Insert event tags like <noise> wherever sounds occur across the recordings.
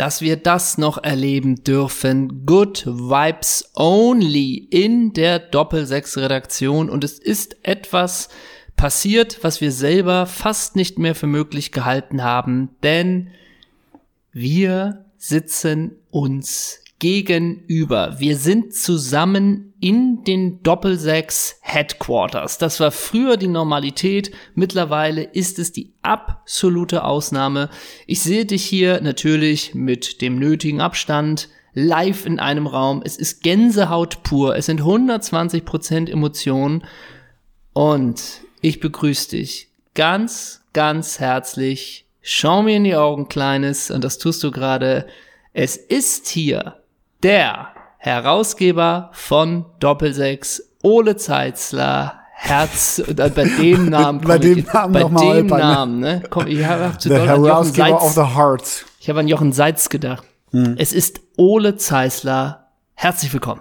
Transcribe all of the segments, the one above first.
dass wir das noch erleben dürfen. Good Vibes Only in der Doppelsechs-Redaktion. Und es ist etwas passiert, was wir selber fast nicht mehr für möglich gehalten haben, denn wir sitzen uns gegenüber. Wir sind zusammen in den Doppelsechs Headquarters. Das war früher die Normalität. Mittlerweile ist es die absolute Ausnahme. Ich sehe dich hier natürlich mit dem nötigen Abstand live in einem Raum. Es ist Gänsehaut pur. Es sind 120 Prozent Emotionen. Und ich begrüße dich ganz, ganz herzlich. Schau mir in die Augen, Kleines. Und das tust du gerade. Es ist hier der Herausgeber von Doppelsechs, Ole Zeitzler, Herz, äh, bei dem <laughs> Namen, bei dem ich, Namen, bei dem Alper, ne? Namen, ne? Komm, ich habe zu Herausgeber of the Hearts. ich habe an Jochen Seitz gedacht. Hm. Es ist Ole Zeisler. Herzlich willkommen.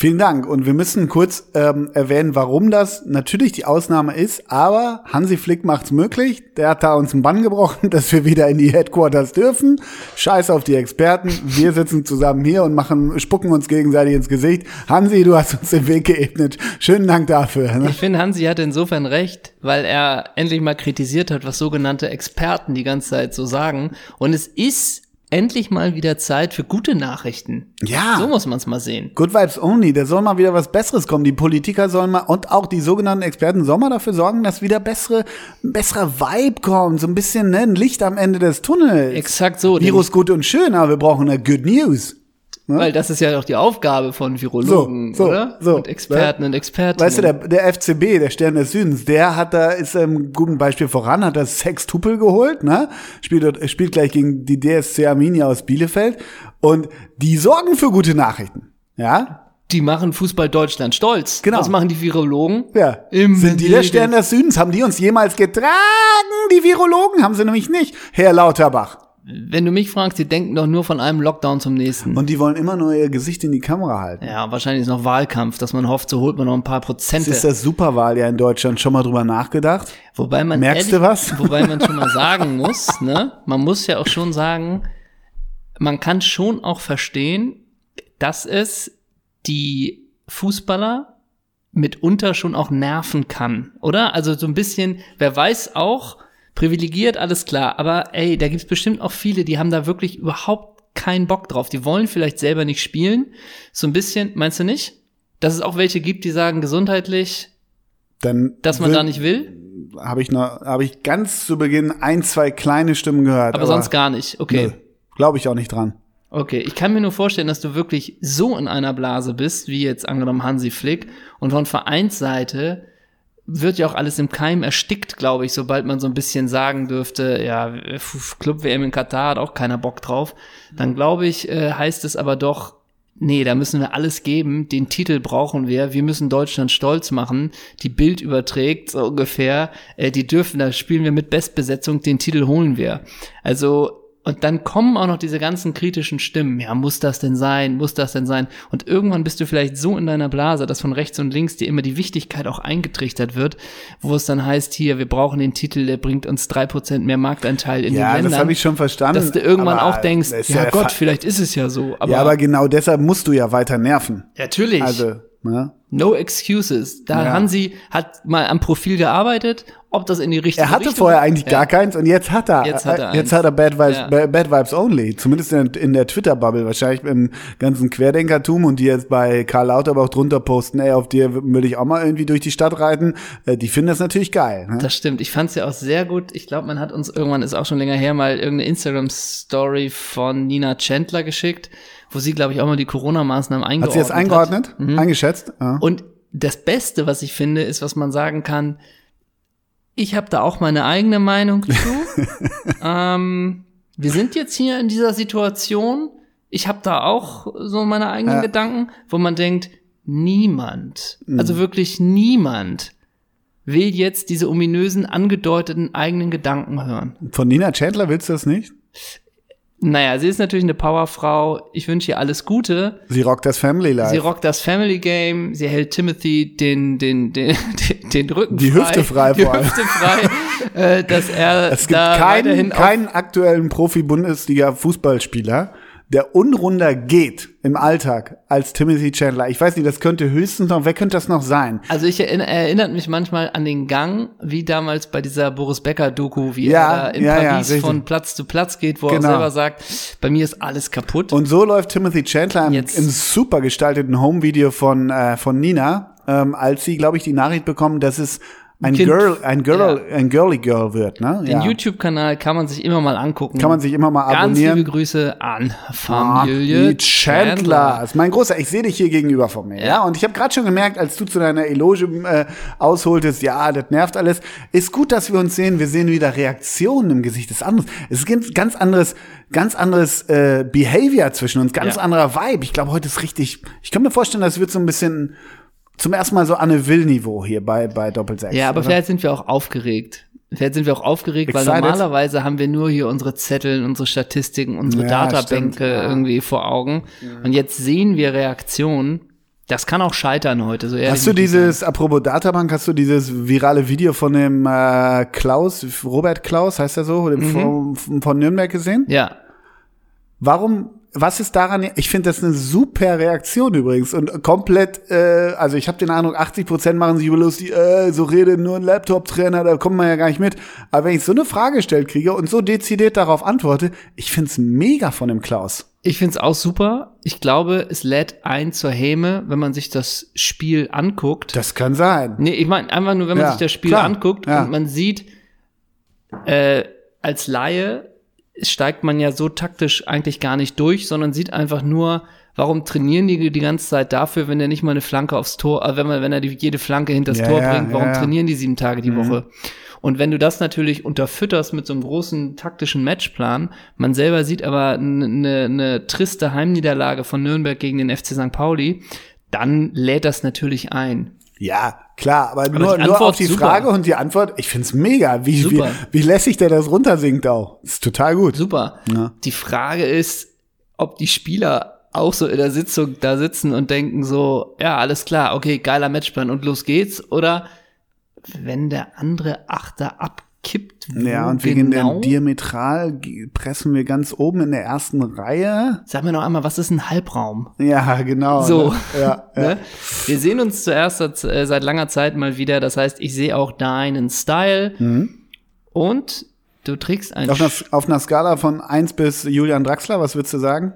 Vielen Dank. Und wir müssen kurz ähm, erwähnen, warum das natürlich die Ausnahme ist. Aber Hansi Flick macht's möglich. Der hat da uns einen Bann gebrochen, <laughs> dass wir wieder in die Headquarters dürfen. Scheiß auf die Experten. Wir sitzen zusammen hier und machen, spucken uns gegenseitig ins Gesicht. Hansi, du hast uns den Weg geebnet. Schönen Dank dafür. Ne? Ich finde, Hansi hatte insofern recht, weil er endlich mal kritisiert hat, was sogenannte Experten die ganze Zeit so sagen. Und es ist endlich mal wieder Zeit für gute Nachrichten. Ja. So muss man es mal sehen. Good Vibes Only, da soll mal wieder was Besseres kommen. Die Politiker sollen mal und auch die sogenannten Experten sollen mal dafür sorgen, dass wieder bessere, ein besserer Vibe kommt. So ein bisschen ne, ein Licht am Ende des Tunnels. Exakt so. Virus gut und schön, aber wir brauchen eine Good News. Weil das ist ja auch die Aufgabe von Virologen, So, so, oder? so. und Experten und Expertinnen. Weißt du, der, der FCB, der Stern des Südens, der hat da, ist im guten Beispiel voran, hat das Sextupel geholt, ne? Spielt, dort- spielt gleich gegen die DSC Arminia aus Bielefeld. Und die sorgen für gute Nachrichten. Ja? die machen Fußball Deutschland stolz. Genau. Was machen die Virologen? Ja. Im Sind die der. Stern des Südens? Haben die uns jemals getragen? Die Virologen haben sie nämlich nicht, Herr Lauterbach. Wenn du mich fragst, die denken doch nur von einem Lockdown zum nächsten. Und die wollen immer nur ihr Gesicht in die Kamera halten. ja, wahrscheinlich ist noch Wahlkampf, dass man hofft, so holt man noch ein paar Das Prozente. ist das Superwahljahr in Deutschland. Schon mal drüber nachgedacht? Wobei man Merkst du was? <laughs> Wobei man schon mal sagen muss, ne? Man muss ja auch schon sagen, man kann schon auch verstehen, dass es die Fußballer mitunter schon auch nerven kann, oder? Also so ein bisschen, wer weiß auch, privilegiert, alles klar, aber ey, da gibt's bestimmt auch viele, die haben da wirklich überhaupt keinen Bock drauf. Die wollen vielleicht selber nicht spielen. So ein bisschen, meinst du nicht? Dass es auch welche gibt, die sagen gesundheitlich, Dann dass man will- da nicht will? habe ich noch, habe ich ganz zu Beginn ein, zwei kleine Stimmen gehört. Aber, sonst gar nicht. Okay. Glaube ich auch nicht dran. Okay, ich kann mir nur vorstellen, dass du wirklich so in einer Blase bist, wie jetzt angenommen Hansi Flick. Und von Vereinsseite wird ja auch alles im Keim erstickt, glaube ich, sobald man so ein bisschen sagen dürfte, ja, Club-WM in Katar hat auch keiner Bock drauf. Dann glaube ich, äh, heißt es aber doch, nee, da müssen wir alles geben, den Titel brauchen wir, wir müssen Deutschland stolz machen, die Bild überträgt, so ungefähr, äh, die dürfen, da spielen wir mit Bestbesetzung, den Titel holen wir. Also, und dann kommen auch noch diese ganzen kritischen Stimmen. Ja, muss das denn sein? Muss das denn sein? Und irgendwann bist du vielleicht so in deiner Blase, dass von rechts und links dir immer die Wichtigkeit auch eingetrichtert wird, wo es dann heißt, hier, wir brauchen den Titel, der bringt uns drei Prozent mehr Marktanteil in Ja, den Ländern. das habe ich schon verstanden. Dass du irgendwann auch denkst, ist ja, Gott, vielleicht ist es ja so. Aber, ja, aber genau deshalb musst du ja weiter nerven. natürlich. Also, ne? No excuses. Da Ja. Hansi hat mal am Profil gearbeitet, ob das in die richtige Er hatte Richtung vorher eigentlich Ja. gar keins und jetzt hat er. Jetzt hat er jetzt hat er Bad Vibes, Ja. Ba- Bad Vibes Only. Zumindest in, in der Twitter-Bubble. Wahrscheinlich im ganzen Querdenkertum und die jetzt bei Karl Lauterbach drunter posten, ey, auf dir will ich auch mal irgendwie durch die Stadt reiten. Äh, die finden das natürlich geil. Ne? Das stimmt. Ich fand's ja auch sehr gut. Ich glaube, man hat uns irgendwann, ist auch schon länger her, mal irgendeine Instagram-Story von Nina Chandler geschickt, wo sie, glaube ich, auch mal die Corona-Maßnahmen Hat eingeordnet sie das eingeordnet? Eingeschätzt? Ja. Und das Beste, was ich finde, ist, was man sagen kann, ich habe da auch meine eigene Meinung zu. <laughs> ähm, wir sind jetzt hier in dieser Situation. Ich habe da auch so meine eigenen Ja. Gedanken, wo man denkt, niemand, also wirklich niemand will jetzt diese ominösen, angedeuteten eigenen Gedanken hören. Von Nina Chandler willst du das nicht? Naja, sie ist natürlich eine Powerfrau. Ich wünsche ihr alles Gute. Sie rockt das Family Life. Sie rockt das Family Game, sie hält Timothy den, den, den, den, <laughs> den Rücken Die frei. Hüfte frei Die vor allem. Hüfte frei. äh, dass er Es gibt da keinen, keinen aktuellen Profi-Bundesliga-Fußballspieler, der unrunder geht im Alltag als Timothy Chandler. Ich weiß nicht, das könnte höchstens noch, wer könnte das noch sein? Also ich erinner, er erinnert mich manchmal an den Gang, wie damals bei dieser Boris Becker Doku, wie Ja, er da in ja, ja, Paris richtig. von Platz zu Platz geht, wo er Genau. selber sagt, bei mir ist alles kaputt. Und so läuft Timothy Chandler im, Jetzt- im super gestalteten Home-Video von, äh, von Nina, ähm, als sie, glaube ich, die Nachricht bekommen, dass es ein Kind. Girl, ein Girl, ein Girly Girl wird, ne? den YouTube-Kanal kann man sich immer mal angucken. Kann man sich immer mal Ganz abonnieren. liebe Grüße an Ah, Familie die Chandler. Das ist mein großer. Ich sehe dich hier gegenüber von mir. Ja. Und ich habe gerade schon gemerkt, als du zu deiner Eloge äh, ausholtest, ja, das nervt alles. Ist gut, dass wir uns sehen. Wir sehen wieder Reaktionen im Gesicht des anderen. Es ist ganz- ganz anderes, ganz anderes äh, Behavior zwischen uns, ganz Ja. anderer Vibe. Ich glaube, heute ist richtig. Ich kann mir vorstellen, das wird so ein bisschen zum ersten Mal so Anne Will-Niveau hier bei bei Doppelsechs. Ja, aber oder? vielleicht sind wir auch aufgeregt. Vielleicht sind wir auch aufgeregt, weil Excited? normalerweise haben wir nur hier unsere Zettel, unsere Statistiken, unsere Ja, Databänke stimmt, ja. irgendwie vor Augen. Und jetzt sehen wir Reaktionen. Das kann auch scheitern heute. So ehrlich Hast du ich sein. dieses, apropos Databank, hast du dieses virale Video von dem äh, Klaus, Robert Klaus, heißt er so, dem Mhm. von, von Nürnberg gesehen? Ja. Warum, was ist daran, ich finde das eine super Reaktion übrigens und komplett, äh, also ich habe den Eindruck, 80 Prozent machen sich über lustig, äh, so redet nur ein Laptop-Trainer, da kommt man ja gar nicht mit. Aber wenn ich so eine Frage gestellt kriege und so dezidiert darauf antworte, ich find's mega von dem Klaus. Ich find's auch super. Ich glaube, es lädt ein zur Häme, wenn man sich das Spiel anguckt. Das kann sein. Nee, ich meine einfach nur, wenn man Ja, sich das Spiel klar, anguckt ja. und man sieht, äh, als Laie steigt man ja so taktisch eigentlich gar nicht durch, sondern sieht einfach nur, warum trainieren die die ganze Zeit dafür, wenn er nicht mal eine Flanke aufs Tor, äh, wenn man, wenn er die, jede Flanke hinters Ja, Tor ja, bringt, warum ja, trainieren die sieben Tage die Woche? Und wenn du das natürlich unterfütterst mit so einem großen taktischen Matchplan, man selber sieht aber eine eine triste Heimniederlage von Nürnberg gegen den FC St. Pauli, dann lädt das natürlich ein. Ja, klar, aber, nur, die nur Antwort auf die super. Frage und die Antwort, ich find's mega, wie, wie, Super. wie lässig der das runtersingt auch. Ist total gut. Super. Ja. Die Frage ist, ob die Spieler auch so in der Sitzung da sitzen und denken so, ja, alles klar, okay, geiler Matchplan und los geht's. Oder wenn der andere Achter abkippt, wo Ja, und wegen genau? dem Diametral pressen wir ganz oben in der ersten Reihe. Sag mir noch einmal, was ist ein Halbraum? Ja, genau. So. Ne? Ja, <laughs> ja. Ne? Wir sehen uns zuerst seit, äh, seit langer Zeit mal wieder. Das heißt, ich sehe auch deinen Style. Und du trägst ein Mhm. Auf, einer, auf einer Skala von 1 bis Julian Draxler, was würdest du sagen?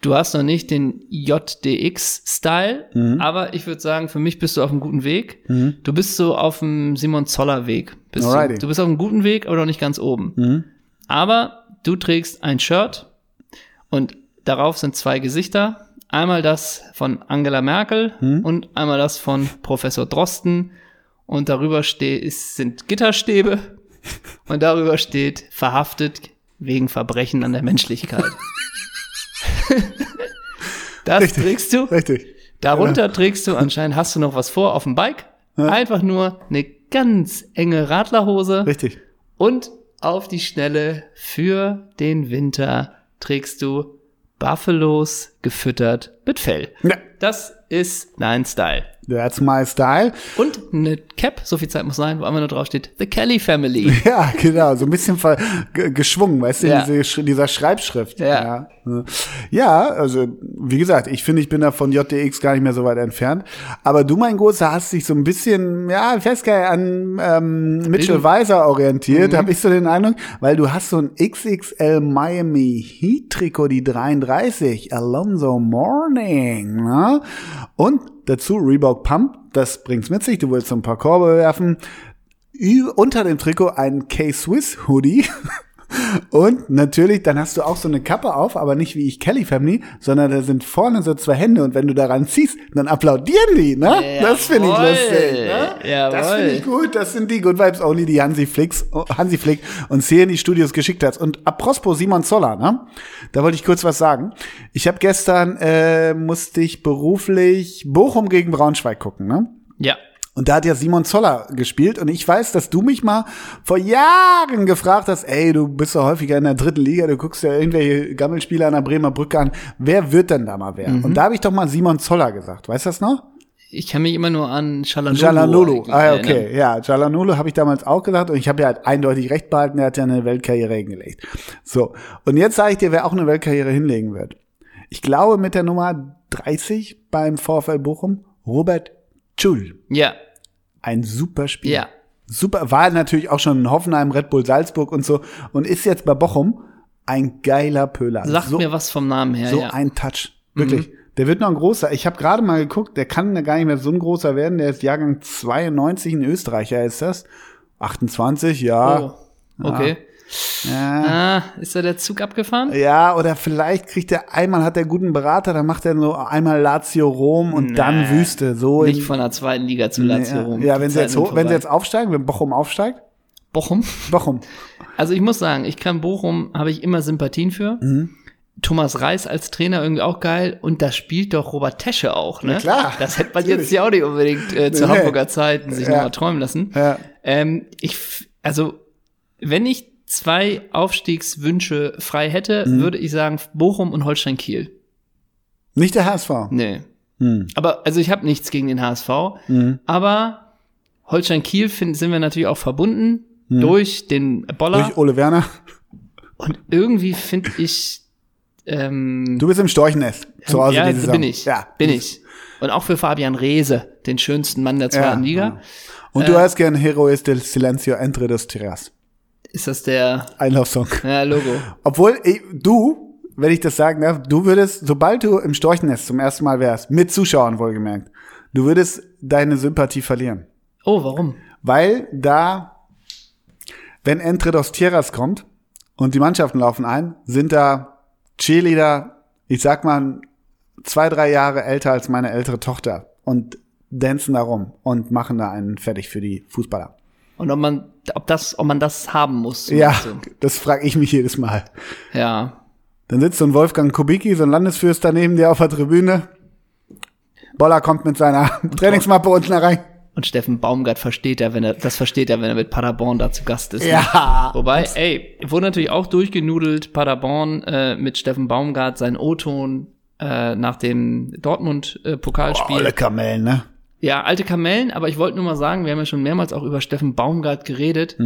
Du hast noch nicht den JDX-Style, Mhm. aber ich würde sagen, für mich bist du auf einem guten Weg. Du bist so auf dem Simon Zoller-Weg. Bist du. Alrighty. Mhm. du bist auf einem guten Weg, aber noch nicht ganz oben. Aber du trägst ein Shirt und darauf sind zwei Gesichter. Einmal das von Angela Merkel Mhm. und einmal das von Professor Drosten. Und darüber steht, ist, sind Gitterstäbe und darüber steht verhaftet wegen Verbrechen an der Menschlichkeit. <laughs> das Richtig. trägst du. Richtig. Darunter trägst du anscheinend, hast du noch was vor auf dem Bike. Einfach nur eine ganz enge Radlerhose. Richtig. Und auf die Schnelle für den Winter trägst du Buffalos gefüttert mit Fell. Ja, Das ist dein Style. That's my style. Und eine Cap, so viel Zeit muss sein, wo einfach nur drauf steht, The Kelly Family. <laughs> Ja, genau, so ein bisschen geschwungen, weißt du, Ja. diese, dieser Schreibschrift. Ja. ja. Ja, also wie gesagt, ich finde, ich bin da von JDX gar nicht mehr so weit entfernt. Aber du, mein Großer, hast dich so ein bisschen, ja, ich weiß gar nicht, an ähm, Mitchell. Weiser Mhm. orientiert, habe ich so den Eindruck, weil du hast so ein XXL Miami Heat Trikot, die 33, Alonso Morning, ne? Und dazu Reebok Pump, das bringt's mit sich, du willst so ein paar Korbe werfen. Ü- unter dem Trikot ein K-Swiss Hoodie. <laughs> Und natürlich, dann hast du auch so eine Kappe auf, aber nicht wie ich Kelly Family, sondern da sind vorne so zwei Hände und wenn du daran ziehst, dann applaudieren die, ne? Das finde ich Jawohl. lustig, ne? Jawohl. Das finde ich gut. Das sind die Good Vibes Only, die Hansi Flicks, Hansi Flick uns hier in die Studios geschickt hat. Und apropos Simon Zoller, ne? Da wollte ich kurz was sagen. Ich habe gestern, äh, musste ich beruflich Bochum gegen Braunschweig gucken, ne? Ja. Und da hat ja Simon Zoller gespielt und ich weiß, dass du mich mal vor Jahren gefragt hast, ey, du bist doch häufiger in der dritten Liga, du guckst ja irgendwelche Gammelspieler an der Bremer Brücke an, wer wird denn da mal wer? Und da habe ich doch mal Simon Zoller gesagt, weißt du das noch? Ich kann mich immer nur an Shalanulu. Jalanulu. Ah, ja, erinnern. okay. Ja, Jalanulu habe ich damals auch gesagt und ich habe ja halt eindeutig recht behalten, er hat ja eine Weltkarriere hingelegt. So, und jetzt sage ich dir, wer auch eine Weltkarriere hinlegen wird. Ich glaube mit der Nummer 30 beim VfL Bochum, Robert Schul. Ja, Ein super Spiel. ja. Super, war natürlich auch schon in Hoffenheim, Red Bull Salzburg und so und ist jetzt bei Bochum ein geiler Pöler. Sagt so, mir was vom Namen her, so ja. ein Touch. Wirklich. Der wird noch ein großer. Ich habe gerade mal geguckt, der kann gar nicht mehr so ein großer werden. Der ist Jahrgang 92, ein Österreicher ist das. 28, ja. oh, okay. Ja. Ah, ist da der Zug abgefahren? Ja, oder vielleicht kriegt er einmal, hat er guten Berater, dann macht er so einmal Lazio Rom und dann Nee, Wüste. So Nicht von der zweiten Liga zu Lazio rum. ja, wenn sie, jetzt wenn sie jetzt aufsteigen, wenn Bochum aufsteigt, Bochum. Bochum. Also ich muss sagen, ich kann Bochum, habe ich immer Sympathien für. Mhm. Thomas Reis als Trainer irgendwie auch geil und da spielt doch Robert Tesche auch, ne? Na klar, Das hätte man natürlich. jetzt ja auch nicht unbedingt äh, zu Nee. Hamburger Zeiten sich Ja. noch mal träumen lassen. Ja. Ähm, ich, also, wenn ich zwei Aufstiegswünsche frei hätte, Mhm. würde ich sagen Bochum und Holstein Kiel. Nicht der HSV. Nee. Hm. Aber, also ich habe nichts gegen den HSV, Mhm. aber Holstein Kiel find, sind wir natürlich auch verbunden durch den Boller. Mhm. Durch Ole Werner. Und irgendwie finde ich. Ähm, Du bist im Storchennest. Zu Hause ja, diese bin ich. Ja. Bin ich. Und auch für Fabian Reese, den schönsten Mann der zweiten Ja. Liga. Und Äh. du hast gern Heroes del Silencio entre dos Tiras. Ist das der Einlaufsong. ja, Logo? Obwohl, ich, du, wenn ich das sagen darf, du würdest, sobald du im Storchennest zum ersten Mal wärst, mit Zuschauern wohlgemerkt, du würdest deine Sympathie verlieren. Oh, warum? Weil da, wenn Entre dos Tierras kommt und die Mannschaften laufen ein, sind da Cheerleader, ich sag mal, zwei, drei Jahre älter als meine ältere Tochter und dancen da rum und machen da einen fertig für die Fußballer. Und ob man, ob das, ob man das haben muss. Ja, du? das frage ich mich jedes Mal. Ja. Dann sitzt so ein Wolfgang Kubicki, so ein Landesfürst daneben dir auf der Tribüne. Boller kommt mit seiner Trainingsmappe unten rein. Und Steffen Baumgart versteht er, wenn er, das versteht er, wenn er mit Paderborn da zu Gast ist. ne? Ja. Wobei, ey, wurde natürlich auch durchgenudelt, Paderborn äh, mit Steffen Baumgart, sein O-Ton äh, nach dem Dortmund-Pokalspiel. Alle Kamellen, ne? Ja, alte Kamellen, aber ich wollte nur mal sagen, wir haben ja schon mehrmals auch über Steffen Baumgart geredet.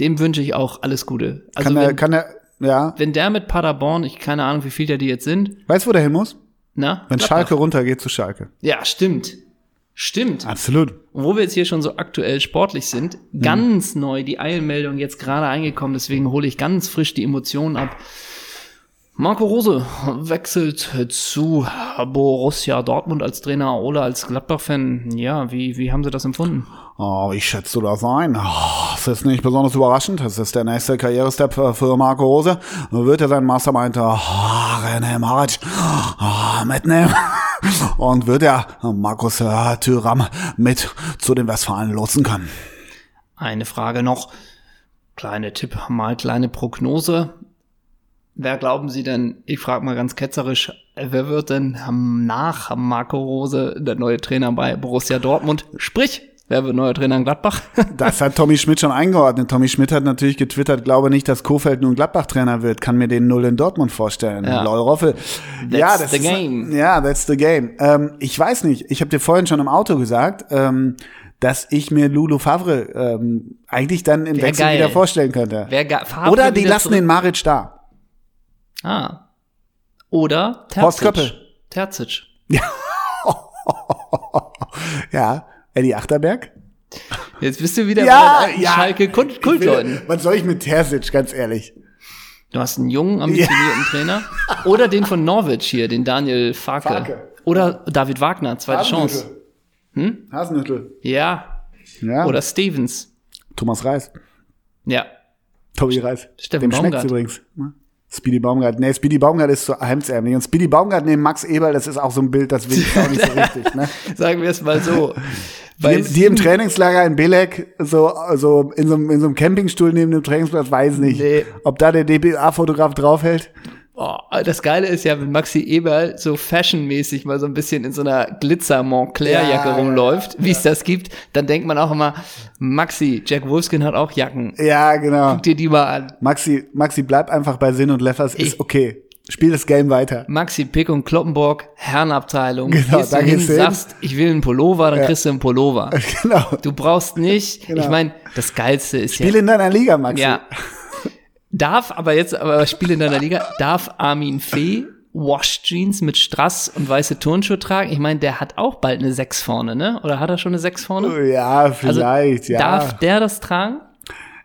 Dem wünsche ich auch alles Gute. Also Mhm. Kann er, wenn, kann er, ja. wenn der mit Paderborn, ich keine Ahnung, wie viel der die jetzt sind, Weißt du, wo der hin muss? na? Wenn Gladbach. Schalke runtergeht zu Schalke. Ja, stimmt. Stimmt. Absolut. Und wo wir jetzt hier schon so aktuell sportlich sind, Mhm. ganz neu die Eilmeldung jetzt gerade eingekommen, deswegen hole ich ganz frisch die Emotionen ab. Marco Rose wechselt zu Borussia Dortmund als Trainer oder als Gladbach-Fan. Ja, wie, wie haben Sie das empfunden? Oh, wie schätzt du das ein? Oh, das ist nicht besonders überraschend. Das ist der nächste Karrierestep für- für Marco Rose. Wird er seinen Mastermind oh, René Maric oh, mitnehmen? <laughs> Und wird er Markus äh, Thüram mit zu den Westfalen lotsen können? Eine Frage noch. Kleine Tipp, mal kleine Prognose. Wer glauben Sie denn, ich frage mal ganz ketzerisch, wer wird denn nach Marco Rose der neue Trainer bei Borussia Dortmund? Sprich, wer wird neuer Trainer in Gladbach? <laughs> Das hat Tommy Schmidt schon eingeordnet. Tommy Schmidt hat natürlich getwittert, glaube nicht, dass Kofeld nun Gladbach-Trainer wird. Kann mir den Null in Dortmund vorstellen. Ja. Lol Roffel. ja, das the ist, game. Ja, that's the game. Ähm, ich weiß nicht. Ich habe dir vorhin schon im Auto gesagt, ähm, dass ich mir Lulu Favre ähm, eigentlich dann im Wär Wechsel geil. wieder vorstellen könnte. Wer ga- Favre Oder die lassen zurück- den Maric da. Ah. Oder Horst Terzic. Köppel. Terzic. <laughs> Ja, Eddie Achterberg. Jetzt bist du wieder Ja, bei ja. Schalke Kultleuten. Was soll ich mit Terzic, ganz ehrlich? Du hast einen jungen, ambitionierten Trainer. Oder den von Norwich hier, den Daniel Farke. Farke. Oder David Wagner, zweite Chance. Hm? Hasenhüttel. Ja. Ja. Oder Stevens. Thomas Reis. Ja. Tobi Reis. Steffen Dem schmeckt's Baumgart. übrigens. Speedy Baumgart. Nee, Speedy Baumgart ist so hemdsärmlich. Und Speedy Baumgart neben Max Eberl, das ist auch so ein Bild, das will ich auch nicht so <laughs> richtig. Ne? Sagen wir es mal so. Die, Bei die im Trainingslager in Belek, so, so in, so, einem- in so einem Campingstuhl neben dem Trainingsplatz, weiß nicht, Nee. ob da der DBA-Fotograf draufhält. Oh, das Geile ist ja, wenn Maxi Eberl so fashionmäßig mal so ein bisschen in so einer Glitzer Montclair-Jacke Ja, rumläuft, wie es das gibt, dann denkt man auch immer, Maxi, Jack Wolfskin hat auch Jacken. Ja, genau. Guck dir die mal an. Maxi, Maxi, bleib einfach bei Sinn und Leffers, ist okay. Spiel das Game weiter. Maxi Pick und Kloppenburg, Herrenabteilung. Genau, Gehst da du hin, gehst du hin. sagst, ich will einen Pullover, dann kriegst du einen Pullover. <laughs> Genau. Du brauchst nicht, Genau. ich meine, das Geilste ist Spiel ja, in deiner Liga, Maxi. ja, darf aber jetzt, aber Spiel in deiner Liga, darf Armin Fee Wash Jeans mit Strass und weiße Turnschuhe tragen? Ich meine, der hat auch bald eine 6 vorne, ne? Oder hat er schon eine 6 vorne? Ja, vielleicht, ja. Also Darf der das tragen?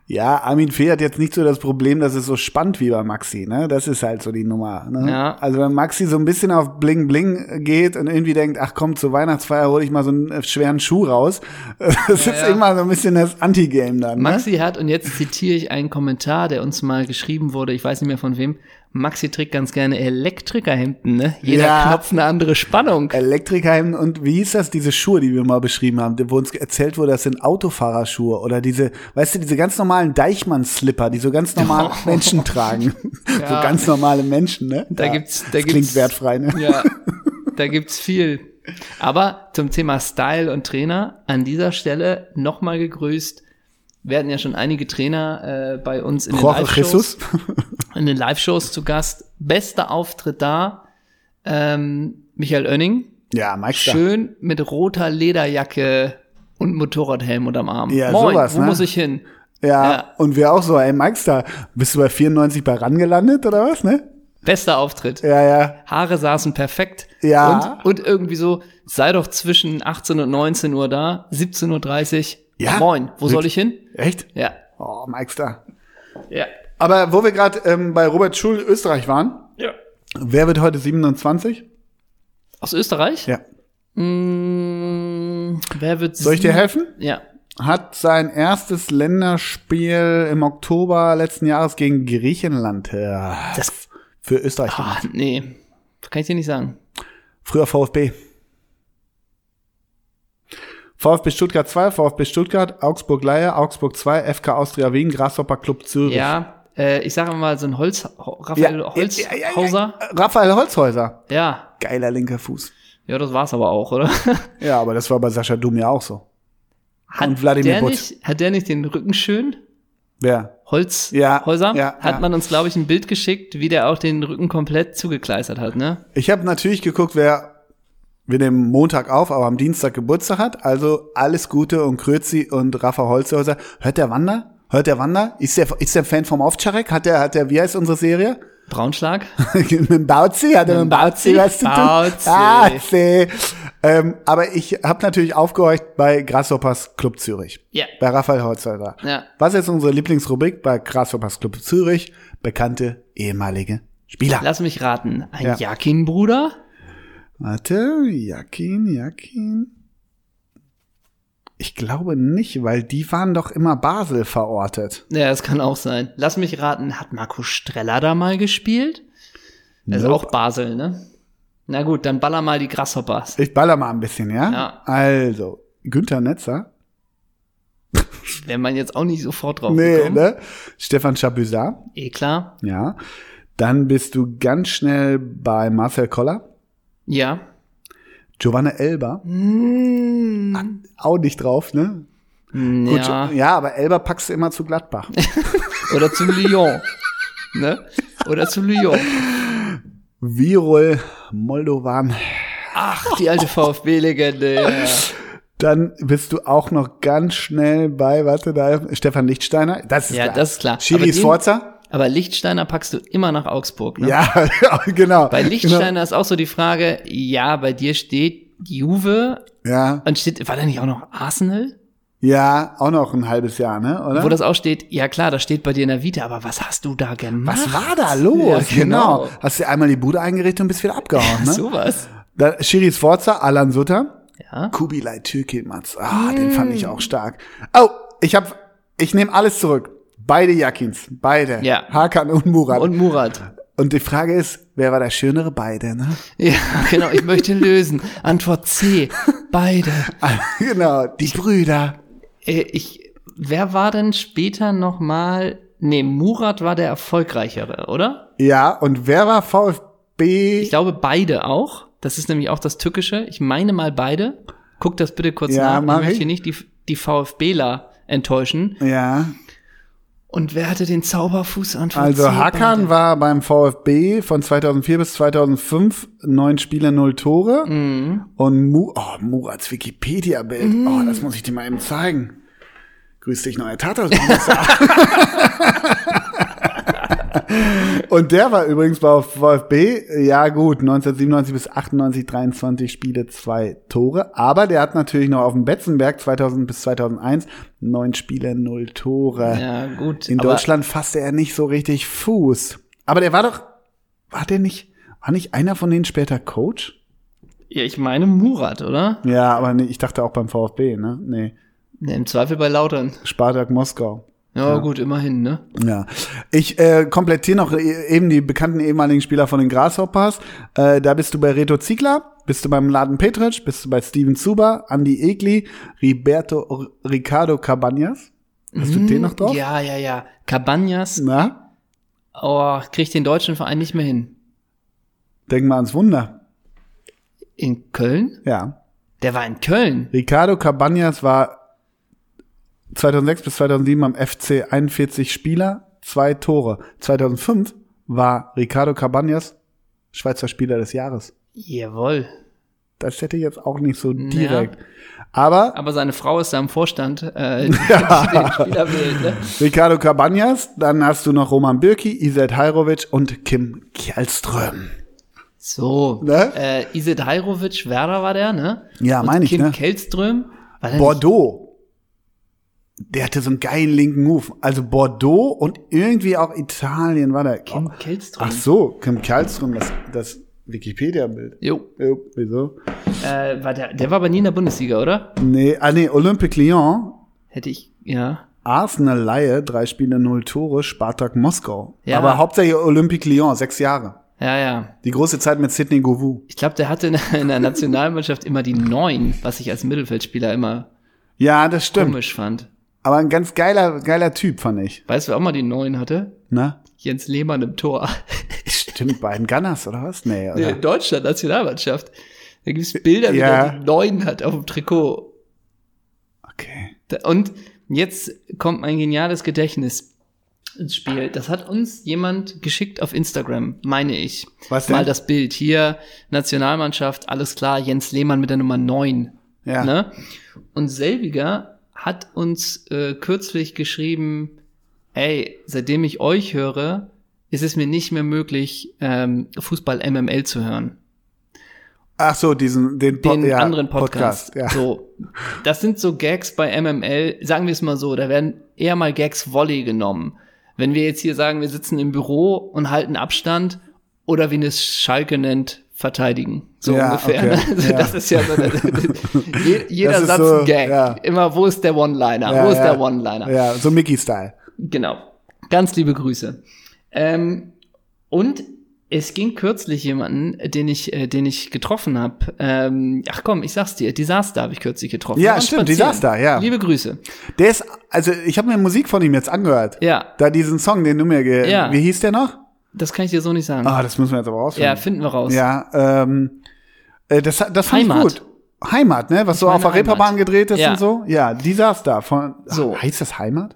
Ja, Armin Fee hat jetzt nicht so das Problem, dass es so spannt wie bei Maxi, ne? Das ist halt so die Nummer, ne? Ja. Also wenn Maxi so ein bisschen auf Bling Bling geht und irgendwie denkt, ach komm, zur Weihnachtsfeier hole ich mal so einen äh, schweren Schuh raus, <laughs> das ist ja. immer so ein bisschen das Anti-Game dann, ne? Maxi hat, und jetzt zitiere ich einen Kommentar, der uns mal geschrieben wurde, ich weiß nicht mehr von wem, Maxi trägt ganz gerne Elektrikerhemden, ne? Jeder Ja. Knopf eine andere Spannung. Elektrikerhemden und wie hieß das, diese Schuhe, die wir mal beschrieben haben, wo uns erzählt wurde, das sind Autofahrerschuhe oder diese, weißt du, diese ganz normalen Deichmann-Slipper, die so ganz normal <laughs> Menschen tragen. <laughs> So Ja. ganz normale Menschen, ne? Da Ja. gibt's, da das gibt's, klingt wertfrei, ne? Ja, <laughs> da gibt's viel. Aber zum Thema Style und Trainer an dieser Stelle nochmal gegrüßt. Wir hatten ja schon einige Trainer äh, bei uns in den Live-Shows. <laughs> In den Live-Shows zu Gast. Bester Auftritt da. Ähm, Michael Oenning. Ja, Meister. Schön mit roter Lederjacke und Motorradhelm unterm Arm. Ja, Moin, sowas, wo ne? muss ich hin? Ja, Ja. und wir auch so, ey, Meister, bist du bei 94 bei RAN gelandet oder was, ne? Bester Auftritt. Ja, ja. Haare saßen perfekt. Ja. Und, und irgendwie so, sei doch zwischen 18 und 19 Uhr da, 17.30 Uhr. Ja? Moin, wo soll ich hin? Echt? Ja. Oh, Meister. Ja. Aber wo wir gerade ähm, bei Robert Schul Österreich waren, ja. wer wird heute 27? Aus Österreich? Ja. Mm, wer wird Soll ich dir helfen? Ja. Hat sein erstes Länderspiel im Oktober letzten Jahres gegen Griechenland äh, Das, für Österreich ah, nee. Kann ich dir nicht sagen. Früher VfB. VfB Stuttgart 2, VfB Stuttgart, Augsburg Leier, Augsburg 2, FK Austria Wien, Grasshopper Club Zürich. Ja, äh, ich sage mal so ein Holz, Raphael Holzhauser. ja, ja. Raphael Holzhäuser. Ja. Geiler linker Fuß. ja. das war's aber auch, oder? <laughs> Ja, aber das war bei Sascha Dum ja auch so. Hat Und Wladimir der Butt. nicht, hat der nicht den Rücken schön? Wer? Holz, Ja, Häuser? ja, hat ja. man uns, glaube ich, ein Bild geschickt, wie der auch den Rücken komplett zugekleistert hat, ne? Ich habe natürlich geguckt, wer wir nehmen Montag auf, aber am Dienstag Geburtstag hat. Also alles Gute und Krözi und Rafa Holzhäuser. Hört der Wander? Hört der Wander? Ist der, ist der Fan vom Ovtcharek? Hat der, hat der, wie heißt unsere Serie? Braunschlag? <laughs> mit dem Bauzi? Hat er mit dem Bauzi was zu tun? Bauzi. Ähm, aber ich habe natürlich aufgehorcht bei Grasshoppers Club Zürich. Ja. Bei Raphael Holzhäuser. Ja. Was ist unsere Lieblingsrubrik bei Grasshoppers Club Zürich? Bekannte ehemalige Spieler. Lass mich raten. Ein Ja. Jakin-Bruder? Warte, Jakin, Jakin. Ich glaube nicht, weil die waren doch immer Basel verortet. Ja, das kann auch sein. Lass mich raten. Hat Marco Streller da mal gespielt? Ist Nope. auch Basel, ne? Na gut, dann baller mal die Grasshoppers. Ich baller mal ein bisschen, ja? Ja. Also, Günther Netzer. Wäre man jetzt auch nicht sofort drauf Nee, gekommen. ne? Stefan Chabuzat, Eh klar. ja. Dann bist du ganz schnell bei Marcel Koller. Ja. Giovanna Elber. Hm, Auch nicht drauf, ne? Gut, ja. ja, aber Elber packst du immer zu Gladbach. <laughs> Oder zu Lyon. ne? Oder zu Lyon. Virol Moldovan. Ach, die alte VfB-Legende. Ja. Dann bist du auch noch ganz schnell bei, warte da, Stefan Lichtsteiner. Das ist Ja, klar. das ist klar. Den- Sforza. Aber Lichtsteiner packst du immer nach Augsburg, ne? Ja, <laughs> genau. Bei Lichtsteiner ist auch so die Frage, ja, bei dir steht Juve Ja, und steht, war da nicht auch noch Arsenal? ja, auch noch ein halbes Jahr, ne? Oder? Wo das auch steht, ja klar, das steht bei dir in der Vita, aber was hast du da gemacht? Was war da los? Ja, genau. Hast du einmal die Bude eingerichtet und bist wieder abgehauen, ne? Sowas. Da, Schiri Sforza, Alan Sutter. Ja. Kubilai Türkilmaz. Ah, den fand ich auch stark. Oh, ich hab, ich nehme alles zurück. Beide Jakins, beide. Ja. Hakan und Murat. Und, Und Murat. die Frage ist, wer war der schönere? Beide, ne? Ja, genau, ich möchte lösen. Antwort C. Beide. <laughs> genau, die Brüder. Äh, ich, wer war denn später nochmal? Nee, Murat war der erfolgreichere, oder? Ja, und wer war VfB? Ich glaube beide auch. Das ist nämlich auch das Tückische. Ich meine mal beide. Guck das bitte kurz Ja, nach. mach ich möchte ich. hier nicht die, die VfBler enttäuschen. ja, Und wer hatte den Zauberfuß an? Also Hakan war beim VfB von 2004 bis 2005 neun Spiele, null Tore. Mhm. Und Mu, oh, Murats Wikipedia-Bild. Oh, das muss ich dir mal eben zeigen. Grüß dich, neuer Tatort-Kommissar. <laughs> Und der war übrigens bei VfB, ja gut, 1997 bis 98, 23 Spiele, zwei Tore. Aber der hat natürlich noch auf dem Betzenberg 2000 bis 2001 neun Spiele, null Tore. Ja, gut. In Deutschland fasste er nicht so richtig Fuß. Aber der war doch, war der nicht, war nicht einer von denen später Coach? Ja, ich meine Murat, oder? Ja, aber nee, ich dachte auch beim VfB, ne? Nee, Ne, Im Zweifel bei Lautern. Spartak Moskau. Ja, gut, immerhin, ne? Ja, ich äh, komplettiere noch e- eben die bekannten ehemaligen Spieler von den Grasshoppers. Äh, da bist du bei Reto Ziegler, bist du beim Laden Petric, bist du bei Steven Zuber, Andy Egli, Riberto Ricardo Cabanas. Hast du den noch drauf? Mhm. Ja, ja, ja. Cabanas, Na, oh, kriegt den deutschen Verein nicht mehr hin. denk mal ans Wunder. In Köln? Ja. Der war in Köln. Ricardo Cabanas war 2006 bis 2007 am FC 41 Spieler, zwei Tore. 2005 war Ricardo Cabanas Schweizer Spieler des Jahres. Jawohl. Das hätte ich jetzt auch nicht so direkt. Aber Aber seine Frau ist da im Vorstand, äh, <laughs> die den Spieler wählt, ne? Ricardo Cabanas, dann hast du noch Roman Birki, Iset Hajrovic und Kim Kjellström. So, Ne? äh, Isid Hajrovic, Werder war der, ne? Ja, meine ich, Kim ne? Kellström, Bordeaux. Der hatte so einen geilen linken Move. Also Bordeaux und irgendwie auch Italien war der. nicht Kim Kellström? Ach so, Kim Kjellström, das, das Wikipedia-Bild. Jo, Jo, wieso? äh, war der, der war aber nie in der Bundesliga, oder? Nee, ah nee, Olympique Lyon, Hätte ich, ja. Arsenal Laie, drei Spiele, null Tore, Spartak Moskau. Ja. Aber hauptsächlich Olympique Lyon, sechs Jahre. Ja, ja. Die große Zeit mit Sidney Govou. Ich glaube, der hatte in, in der Nationalmannschaft immer die Neun, was ich als Mittelfeldspieler immer Ja, das stimmt. komisch fand. Aber ein ganz geiler, geiler Typ, fand ich. Weißt du, wer auch mal die Neun hatte? Ne? Jens Lehmann im Tor. Stimmt, bei den Gunners, oder was? Nee, Nee, oder? in Deutschland, Nationalmannschaft. Da gibt's Bilder, wie Ja. er die Neun hat auf dem Trikot. Okay. Und jetzt kommt mein geniales Gedächtnis ins Spiel. Das hat uns jemand geschickt auf Instagram, meine ich. Was denn? Mal das Bild. Hier, Nationalmannschaft, alles klar, Jens Lehmann mit der Nummer 9. Ja. Ne? Und selbiger hat uns äh, kürzlich geschrieben, ey, seitdem ich euch höre, ist es mir nicht mehr möglich, ähm, Fußball MML zu hören. Ach so, diesen, den, Po- Den ja, anderen Podcast. ja. So, das sind so Gags bei MML, sagen wir es mal so, da werden eher mal Gags Volley genommen. Wenn wir jetzt hier sagen, wir sitzen im Büro und halten Abstand oder wie es Schalke nennt, verteidigen. So Ja, ungefähr. okay, ne? <laughs> Also ja. Das ist ja so, eine, <laughs> je, jeder Satz so, ein Gag. ja. Immer, wo ist der One-Liner? Ja, wo ist der One-Liner? Ja, so Mickey-Style. Genau. Ganz liebe Grüße. Ähm, und es ging kürzlich jemanden, den ich, äh, den ich getroffen habe. Ähm, ach komm, ich sag's dir, Disaster habe ich kürzlich getroffen. Ja, stimmt, spazieren. Disaster, ja. Liebe Grüße. Der ist, also ich habe mir Musik von ihm jetzt angehört. Ja, Da diesen Song, den du mir, ge Ja. wie hieß der noch? Das kann ich dir so nicht sagen. Ah, das müssen wir jetzt aber ja, rausfinden. finden wir raus. Ja, ähm, äh, das, das fand Heimat. ich gut. Heimat, ne? Was so auf der Heimat. Reeperbahn gedreht ist Ja. und so. Ja, Disaster von. So. Ach, heißt das Heimat?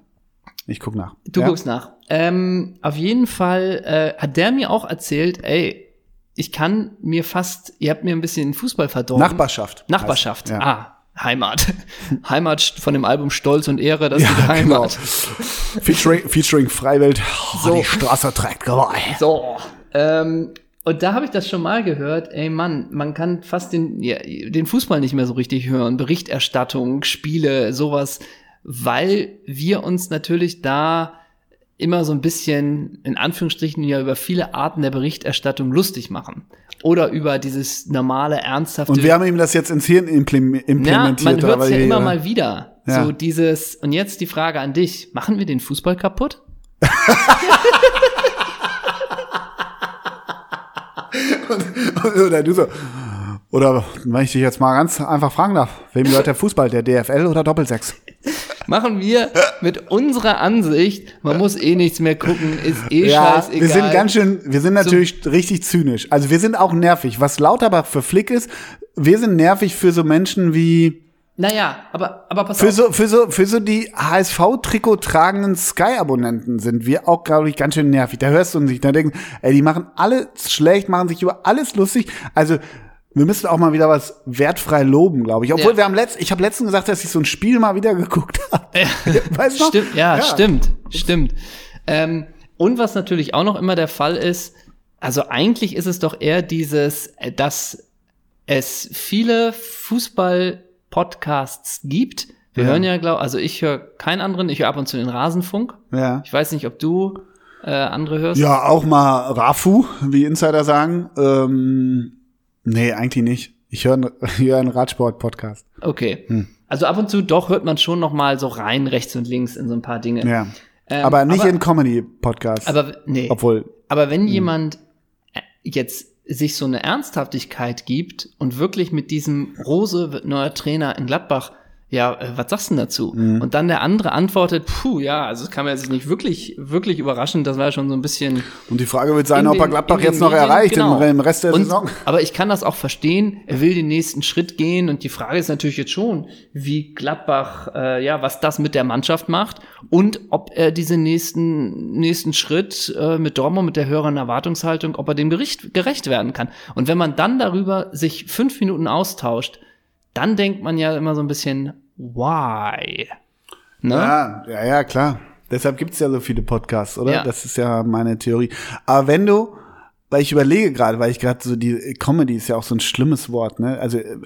Ich guck nach. Du ja? guckst nach. Ähm, auf jeden Fall äh, hat der mir auch erzählt, ey, ich kann mir fast, ihr habt mir ein bisschen Fußball verdorben. Nachbarschaft. Nachbarschaft. heißt- Ja. Ah, Heimat. <laughs> Heimat von dem Album Stolz und Ehre, das Ja, ist genau. Heimat. <laughs> Featuring, featuring Freiwild. Oh, So. Die Straße trägt Geweih. So. Ähm, und da habe ich das schon mal gehört, ey Mann, man kann fast den, ja, den Fußball nicht mehr so richtig hören. Berichterstattung, Spiele, sowas, weil wir uns natürlich da immer so ein bisschen, in Anführungsstrichen, ja über viele Arten der Berichterstattung lustig machen. Oder über dieses normale, ernsthafte. Und wir haben ihm das jetzt ins Hirn implem- ja, implementiert. man hört es ja immer mal wieder. Ja. So dieses, und jetzt die Frage an dich, machen wir den Fußball kaputt? <laughs> oder du so. Oder wenn ich dich jetzt mal ganz einfach fragen darf, wem gehört der Fußball, der DFL oder Doppelsechs? <laughs> Machen wir mit unserer Ansicht, man muss eh nichts mehr gucken, ist eh Ja, scheißegal. wir sind ganz schön, wir sind natürlich richtig zynisch. Also wir sind auch nervig. Was Lauterbach für Flick ist, wir sind nervig für so Menschen wie, Naja, aber, aber pass Für auf. so, für so, für so die HSV-Trikot tragenden Sky-Abonnenten sind wir auch, glaube ich, ganz schön nervig. Da hörst du uns nicht. Da denken, ey, die machen alles schlecht, machen sich über alles lustig. Also, wir müssen auch mal wieder was wertfrei loben, glaube ich. Obwohl Ja. wir haben letzt, ich habe letztens gesagt, dass ich so ein Spiel mal wieder geguckt habe. <laughs> <laughs> Weißt du? noch? Stimmt, ja, stimmt, stimmt. Ähm, und was natürlich auch noch immer der Fall ist, also eigentlich ist es doch eher dieses, äh, dass es viele Fußball-Podcasts gibt. Wir Ja. hören ja, glaub, also ich höre keinen anderen, ich höre ab und zu den Rasenfunk. Ja. Ich weiß nicht, ob du äh, andere hörst. Ja, auch mal Rafu, wie Insider sagen. Ähm, nee, eigentlich nicht. Ich höre <laughs> einen- höre einen Radsport-Podcast. Okay. Hm. Also ab und zu doch hört man schon noch mal so rein, rechts und links in so ein paar Dinge. Ja. Ähm, aber nicht aber, in Comedy-Podcasts. Aber nee. Obwohl, Aber Hm. wenn jemand äh, jetzt sich so eine Ernsthaftigkeit gibt und wirklich mit diesem Rose wird neuer Trainer in Gladbach, ja, äh, was sagst du denn dazu? Hm. Und dann der andere antwortet, puh, ja, also es kann man sich nicht wirklich, wirklich überraschen, das war ja schon so ein bisschen. und die Frage wird sein, in ob er Gladbach den jetzt noch Medien, erreicht genau. im, im Rest der und, Saison. Aber ich kann das auch verstehen. Er will den nächsten Schritt gehen und die Frage ist natürlich jetzt schon, wie Gladbach, äh, ja, was das mit der Mannschaft macht und ob er diesen nächsten nächsten Schritt äh, mit Dortmund mit der höheren Erwartungshaltung, ob er dem Gericht, gerecht werden kann. Und wenn man dann darüber sich fünf Minuten austauscht, dann denkt man ja immer so ein bisschen, why? Ne? Ja, ja, ja, klar. Deshalb gibt's ja so viele Podcasts, oder? Ja. Das ist ja meine Theorie. Aber wenn du, weil ich überlege gerade, weil ich gerade so die Comedy ist ja auch so ein schlimmes Wort, ne? Also äh,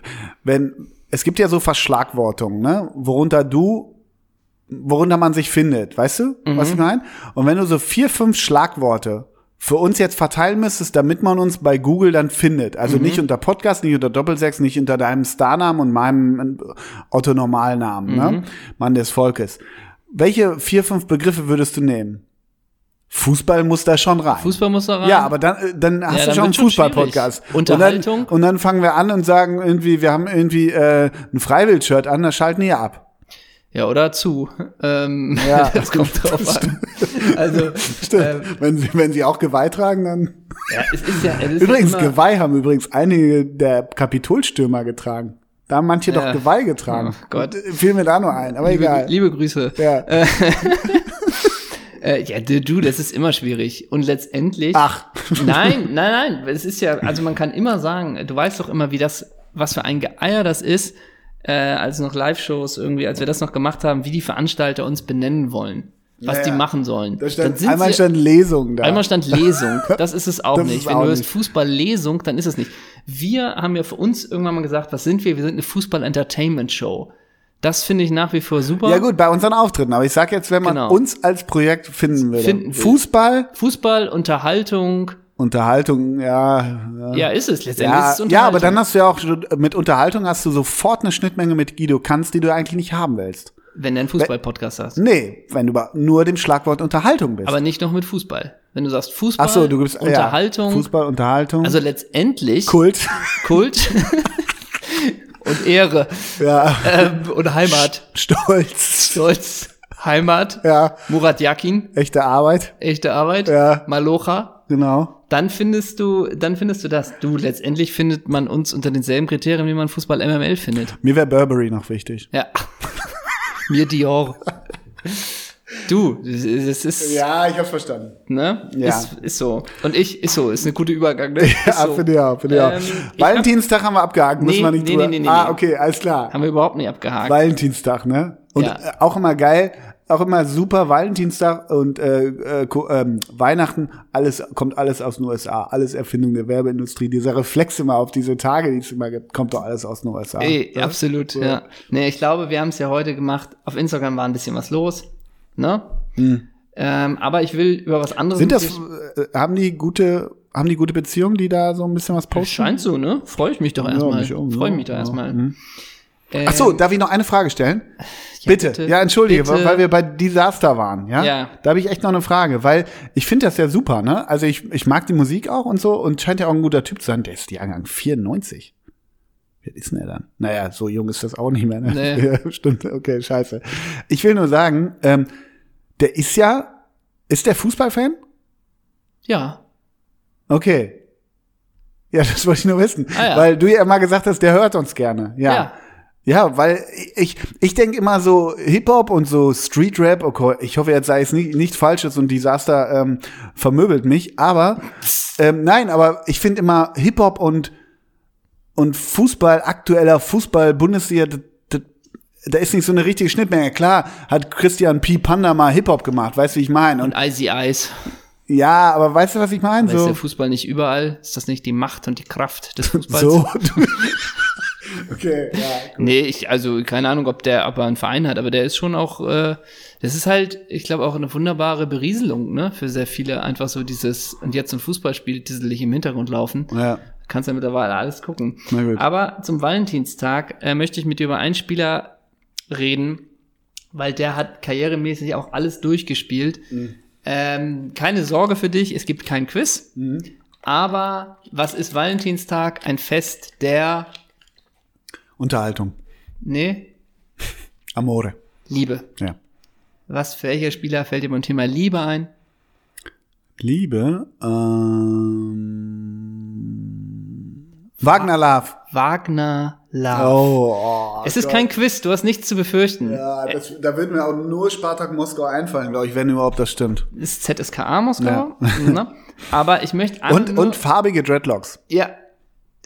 wenn es gibt ja so Verschlagwortungen, ne? Worunter du, worunter man sich findet, weißt du, was ich meine? Und wenn du so vier, fünf Schlagworte für uns jetzt verteilen müsstest, damit man uns bei Google dann findet. Also nicht unter Podcast, nicht unter Doppelsechs, nicht unter deinem Starnamen und meinem äh, Otto-Normalnamen, ne? Mann des Volkes. Welche vier, fünf Begriffe würdest du nehmen? Fußball muss da schon rein. Fußball muss da rein. Ja, aber dann, äh, dann hast Ja, du dann schon einen Fußball-Podcast. Unterhaltung? Und dann, und dann fangen wir an und sagen irgendwie, wir haben irgendwie äh, ein Freiwild-Shirt an, das schalten die ab. Ja, oder zu. Ähm, Ja, <laughs> das kommt <laughs> drauf an. Also, Stimmt. ähm, wenn, sie, wenn sie auch Geweih tragen, dann. ja, es ist ja, es ist Übrigens, ja Geweih haben übrigens einige der Kapitolstürmer getragen. Da haben manche Ja. doch Geweih getragen. Oh Gott. Und, äh, Fiel mir da nur ein, aber liebe, egal. liebe Grüße. ja. <laughs> Äh, ja, du, du, das ist immer schwierig. Und letztendlich. Ach. Nein, nein, nein. Es ist ja, also man kann immer sagen, du weißt doch immer, wie das, was für ein Geeier das ist, äh, als noch Live-Shows irgendwie, als wir das noch gemacht haben, wie die Veranstalter uns benennen wollen. Was Ja, die machen sollen. Da stand, Dann sind einmal sie- stand Lesung da. Einmal stand Lesung. <laughs> Das ist es auch nicht. Wenn auch du hörst. Fußball-Lesung, dann ist es nicht. Wir haben ja für uns irgendwann mal gesagt, was sind wir? Wir sind eine Fußball-Entertainment-Show. Das finde ich nach wie vor super. ja gut, bei unseren Auftritten. Aber ich sag jetzt, wenn man Genau. uns als Projekt finden würde. Finden will. Fußball, Fußball, Unterhaltung. Unterhaltung, ja. Ja, Ja, ist es. Letztendlich ja, ist es ja, aber Unterhaltung. dann hast du ja auch, mit Unterhaltung hast du sofort eine Schnittmenge mit Guido Kanz, die du eigentlich nicht haben willst. Wenn du einen Fußball-Podcast hast. Nee, wenn du nur dem Schlagwort Unterhaltung bist. Aber nicht noch mit Fußball. Wenn du sagst Fußball, Ach so, du gibst Unterhaltung. Ja, Fußball, Unterhaltung. Also letztendlich Kult. Kult <laughs> und Ehre ja. ähm, und Heimat. Stolz. Stolz, Heimat. Ja. Murat Yakin, Echte Arbeit. echte Arbeit. Ja. Malocha. Genau. Dann findest du, dann findest du das. Du, letztendlich findet man uns unter denselben Kriterien, wie man Fußball MML findet. Mir wäre Burberry noch wichtig. Ja. <laughs> Mir Dior. Du, das ist, Ja, ich hab's verstanden. ne? Ja. Ist, ist so. Und ich, ist so, ist ein guter Übergang, ne? <laughs> Ist Ja, so. finde ich auch, finde ich auch. Ähm, Valentinstag haben wir abgehakt, Nee, müssen wir nicht nee, drüber. nee, nee, ah, nee. okay, alles klar. Haben wir überhaupt nicht abgehakt. Valentinstag, ne? Und Ja. äh, auch immer geil, auch immer super Valentinstag und äh, äh, ähm, Weihnachten, alles kommt alles aus den USA, alles Erfindung der Werbeindustrie. Dieser Reflex immer auf diese Tage, die es immer gibt, kommt doch alles aus den USA. Ey, Ja? absolut, ja. Nee, ich glaube, wir haben es ja heute gemacht. Auf Instagram war ein bisschen was los, ne? Ähm, aber ich will über was anderes. Hm. Sind das, äh, haben die gute, haben die gute Beziehungen, die da so ein bisschen was posten? Scheint so, ne? Freue ich mich doch erstmal. auch, Freue ja, mich doch ja. erstmal. Mhm. Ähm, Ach so, darf ich noch eine Frage stellen? bitte. bitte. Ja, entschuldige, Bitte. weil wir bei Disaster waren, ja? Ja. Da habe ich echt noch eine Frage, weil ich finde das ja super, ne? Also ich, ich mag die Musik auch und so und scheint ja auch ein guter Typ zu sein. Der ist die Jahrgang 94. Wie alt ist denn er dann? Naja, so jung ist das auch nicht mehr. Ne? Nee. <laughs> Ja, stimmt, okay, scheiße. Ich will nur sagen, ähm, der ist ja, ist der Fußballfan? Ja. Okay. Ja, das wollte ich nur wissen. Ah, ja. Weil du ja immer gesagt hast, der hört uns gerne. Ja. Ja. Ja, weil ich, ich denke immer so Hip-Hop und so Street-Rap, okay, ich hoffe, jetzt sei es nicht, nicht falsches und Desaster ähm, vermöbelt mich, aber ähm, nein, aber ich finde immer Hip-Hop und, und Fußball, aktueller Fußball, Bundesliga, das, das, da ist nicht so eine richtige Schnittmenge. Klar hat Christian P. Panda mal Hip-Hop gemacht, weißt du, wie ich meine? Und Und Icy Ice. ja, aber weißt du, was ich meine? Aber Ist So, der Fußball nicht überall? Ist das nicht die Macht und die Kraft des <laughs> Fußballs? so. <laughs> <laughs> okay, ja. Nee, ich, also keine Ahnung, ob der ob er einen Verein hat, aber der ist schon auch, äh, das ist halt, ich glaube, auch eine wunderbare Berieselung, ne, für sehr viele. Einfach so dieses, und jetzt ein Fußballspiel disselig im Hintergrund laufen. Ja. Kannst ja mittlerweile alles gucken. Na gut. Aber zum Valentinstag äh, möchte ich mit dir über einen Spieler reden, weil der hat karrieremäßig auch alles durchgespielt. Mhm. Ähm, keine Sorge für dich, es gibt kein Quiz. Mhm. Aber was ist Valentinstag? Ein Fest der, Unterhaltung. nee, <laughs> Amore. Liebe. Ja. Was für welcher Spieler fällt dir beim Thema Liebe ein? Liebe, ähm, Wagner Love. Wagner Love. Oh, oh es ist kein Quiz, du hast nichts zu befürchten. Ja, das, da wird mir auch nur Spartak Moskau einfallen, glaube ich, wenn überhaupt das stimmt. Ist ZSKA Moskau. Ne? Aber ich möchte Und, und farbige Dreadlocks. ja,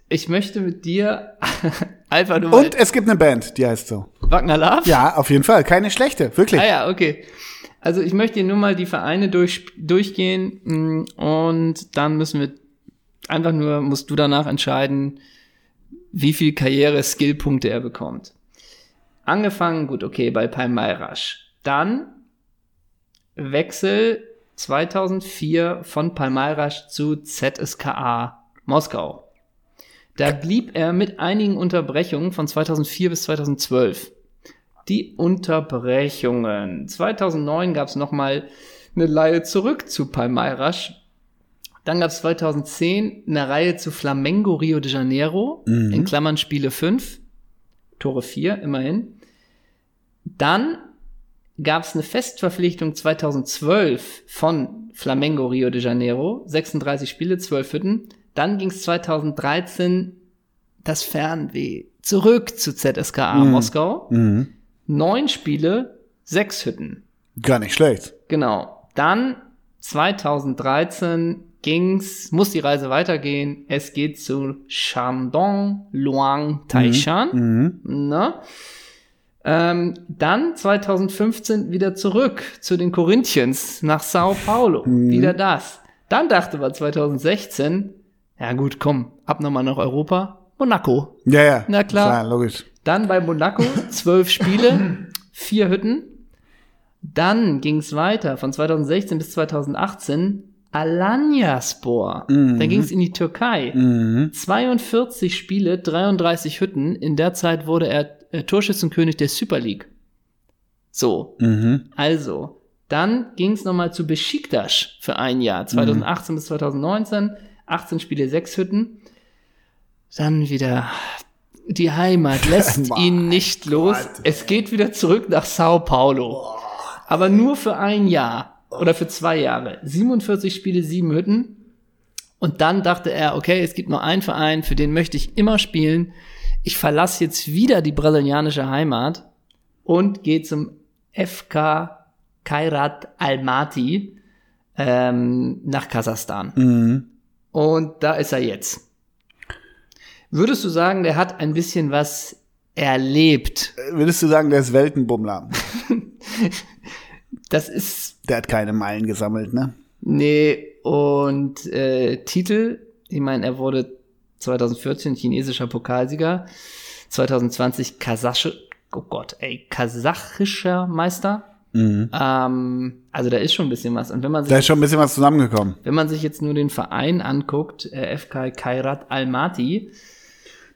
ich möchte mit dir <laughs> einfach nur Und es gibt eine Band, die heißt so. Wagner Love. Ja, auf jeden Fall. Keine schlechte, wirklich. Ah ja, okay. Also ich möchte dir nur mal die Vereine durch, durchgehen mm, und dann müssen wir einfach nur, musst du danach entscheiden, wie viel Karriere-Skill-Punkte er bekommt. Angefangen, gut, okay, bei Palmeiras. Dann Wechsel 2004 von Palmeiras zu ZSKA Moskau. Da blieb er mit einigen Unterbrechungen von 2004 bis 2012 die Unterbrechungen. 2009 gab es nochmal eine Reihe zurück zu Palmeiras. Dann gab es 2010 eine Reihe zu Flamengo Rio de Janeiro, in Klammern Spiele 5, Tore 4 immerhin. Dann gab es eine Festverpflichtung 2012 von Flamengo Rio de Janeiro, 36 Spiele, 12 Hütten. Dann ging es 2013 das Fernweh zurück zu ZSKA Moskau. Mhm. Neun Spiele, sechs Hütten. Gar nicht schlecht. Genau. Dann 2013 ging's, muss die Reise weitergehen. Es geht zu Shandong Luang Taishan. Mhm. Ne? Ähm, dann 2015 wieder zurück zu den Corinthians nach Sao Paulo. Wieder das. Dann dachte man 2016, ja gut, komm, ab nochmal nach Europa. Monaco. Ja, ja. Na klar. logisch. Dann bei Monaco zwölf Spiele, vier Hütten. Dann ging es weiter von 2016 bis 2018 Alanyaspor. Dann ging es in die Türkei. 42 Spiele, 33 Hütten. In der Zeit wurde er äh, Torschützenkönig der Super League. So, Mhm. also, dann ging es nochmal zu Besiktas für ein Jahr, 2018 bis 2019, 18 Spiele, 6 Hütten. Dann wieder die Heimat lässt <laughs> ihn nicht los. Es geht wieder zurück nach Sao Paulo. Aber nur für ein Jahr oder für zwei Jahre. 47 Spiele, 7 Hütten. Und dann dachte er, okay, es gibt nur einen Verein, für den möchte ich immer spielen. Ich verlasse jetzt wieder die brasilianische Heimat und gehe zum FK Kairat Almaty ähm, nach Kasachstan. Mhm. Und da ist er jetzt. Würdest du sagen, der hat ein bisschen was erlebt? Würdest du sagen, der ist Weltenbummler? <laughs> Das ist, Der hat keine Meilen gesammelt, ne? nee, und äh, Titel, ich meine, er wurde 2014 chinesischer Pokalsieger, 2020 kasachische, oh Gott, ey, kasachischer Meister. Mhm. Ähm, also da ist schon ein bisschen was. Und wenn man sich Da ist schon ein bisschen was zusammengekommen. Wenn man sich jetzt nur den Verein anguckt, äh, FK Kairat Almaty,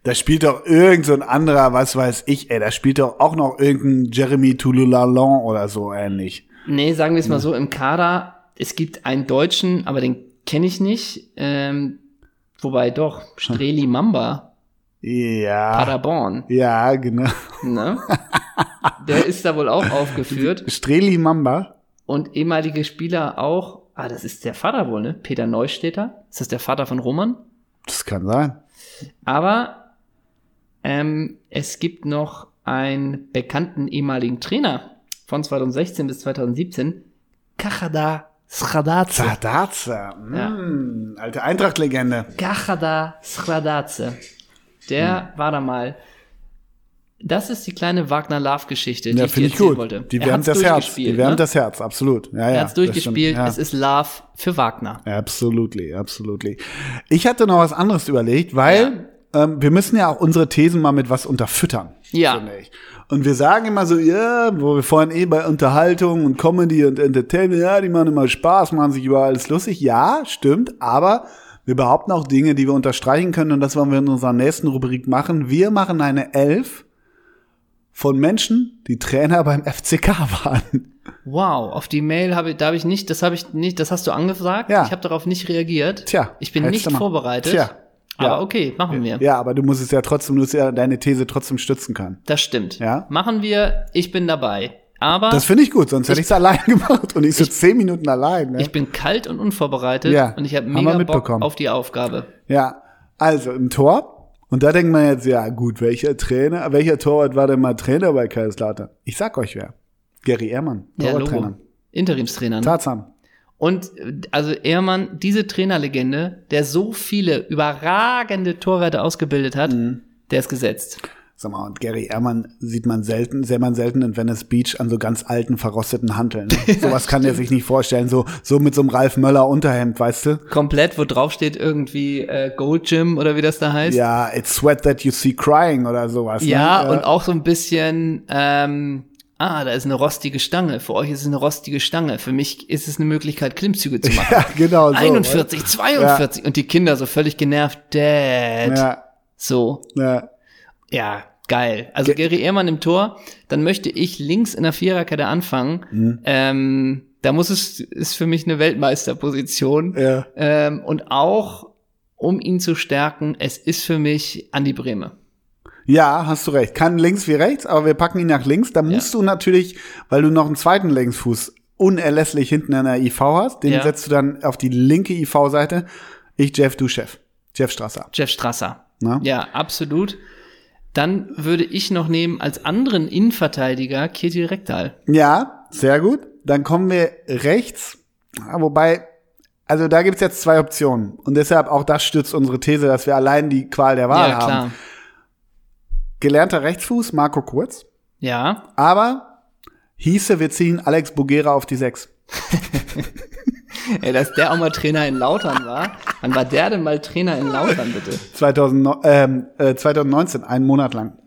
Da spielt doch irgend so ein anderer, was weiß ich, ey, da spielt doch auch noch irgendein Jeremy Touloulalon oder so ähnlich. nee, sagen wir es mal so, im Kader, es gibt einen Deutschen, aber den kenne ich nicht, ähm, wobei doch, Streli Mamba, Ja. Paderborn, Ja, genau. ne? Der ist da wohl auch aufgeführt <laughs> Streli Mamba. und ehemalige Spieler auch, ah, das ist der Vater wohl, ne? Peter Neustädter, ist das der Vater von Roman? Das kann sein. Aber ähm, es gibt noch einen bekannten ehemaligen Trainer von 2016 bis 2017, Kachada Sradace. Zardaze. Mm, alte Eintracht-Legende. Kachada Sradace. Der war da mal. Das ist die kleine Wagner Love Geschichte, die Ja, ich dir erzählen gut. wollte. Die wärmt das Herz. Die wärmt ne? das Herz, absolut. Ja, ja, Er hat's das durchgespielt. ja. Es ist Love für Wagner. Absolutely, absolutely. Ich hatte noch was anderes überlegt, weil ähm, wir müssen ja auch unsere Thesen mal mit was unterfüttern. Ja. Und wir sagen immer so, ja, wo wir vorhin eh bei Unterhaltung und Comedy und Entertainment, ja, die machen immer Spaß, machen sich über alles lustig. Ja, stimmt, aber wir behaupten auch Dinge, die wir unterstreichen können und das wollen wir in unserer nächsten Rubrik machen. Wir machen eine Elf von Menschen, die Trainer beim <laughs> FCK waren. Wow, auf die Mail habe ich, da habe ich nicht, das habe ich nicht, das hast du angesagt. Ja. Ich habe darauf nicht reagiert. Tja, ich bin nicht vorbereitet. Tja. Aber Ja. okay, machen wir. Ja, aber du musst es ja trotzdem, du musst ja deine These trotzdem stützen können. Das stimmt. Ja. Machen wir. Ich bin dabei. Aber Das finde ich gut, sonst hätte ich es allein <laughs> gemacht und ich so zehn Minuten allein. Ne? ich bin kalt und unvorbereitet Ja, und ich habe mega Bock mitbekommen. auf die Aufgabe. Ja, also im Tor. Und da denkt man jetzt, ja gut, welcher Trainer, welcher Torwart war denn mal Trainer bei Kaiserslautern? Ich sag euch wer. Gary Ehrmann, Ja, Torwarttrainer. Logo. Interimstrainer. ne? Tarzan. Und also Ehrmann, diese Trainerlegende, der so viele überragende Torwärter ausgebildet hat, Mhm. der ist gesetzt. Sag mal, und Gary Ehrmann sieht man selten, sehr man selten in Venice Beach an so ganz alten, verrosteten Hanteln. <laughs> Ne? Sowas kann er sich nicht vorstellen. So, so mit so einem Ralf Möller Unterhemd, weißt du? Komplett, wo drauf steht irgendwie äh, Gold Gym oder wie das da heißt. Ja, it's sweat that you see crying oder sowas. Ja, ne? und auch so ein bisschen, ähm, ah, da ist eine rostige Stange. Für euch ist es eine rostige Stange. Für mich ist es eine Möglichkeit, Klimmzüge zu <laughs> machen. Ja, genau so. 41, 42 und die Kinder so völlig genervt. Dad. Ja, So, ja. Ja, geil. Also Gary Ehrmann im Tor, dann möchte ich links in der Viererkette anfangen. Mhm. Ähm, da muss es, ist für mich eine Weltmeisterposition. Ja. Ähm, und auch, um ihn zu stärken, es ist für mich Andi Brehme. Ja, hast du recht. Kann links wie rechts, aber wir packen ihn nach links. Da musst du natürlich, weil du noch einen zweiten Linksfuß unerlässlich hinten in der IV hast, den Ja. setzt du dann auf die linke IV-Seite. Ich Jeff, du Chef. Jeff Strasser. Jeff Strasser. Na? Ja, absolut. Dann würde ich noch nehmen als anderen Innenverteidiger Kirti Rektal. Ja, sehr gut. Dann kommen wir rechts. Ja, wobei, also da gibt's jetzt zwei Optionen. Und deshalb auch das stützt unsere These, dass wir allein die Qual der Wahl ja, haben. klar. Gelernter Rechtsfuß, Marco Kurz. Ja, Aber hieße, wir ziehen Alex Bugera auf die Sechs. <laughs> Ey, dass der auch mal Trainer in Lautern war. Wann war der denn mal Trainer in Lautern, bitte? 2009, ähm, äh, 2019, einen Monat lang.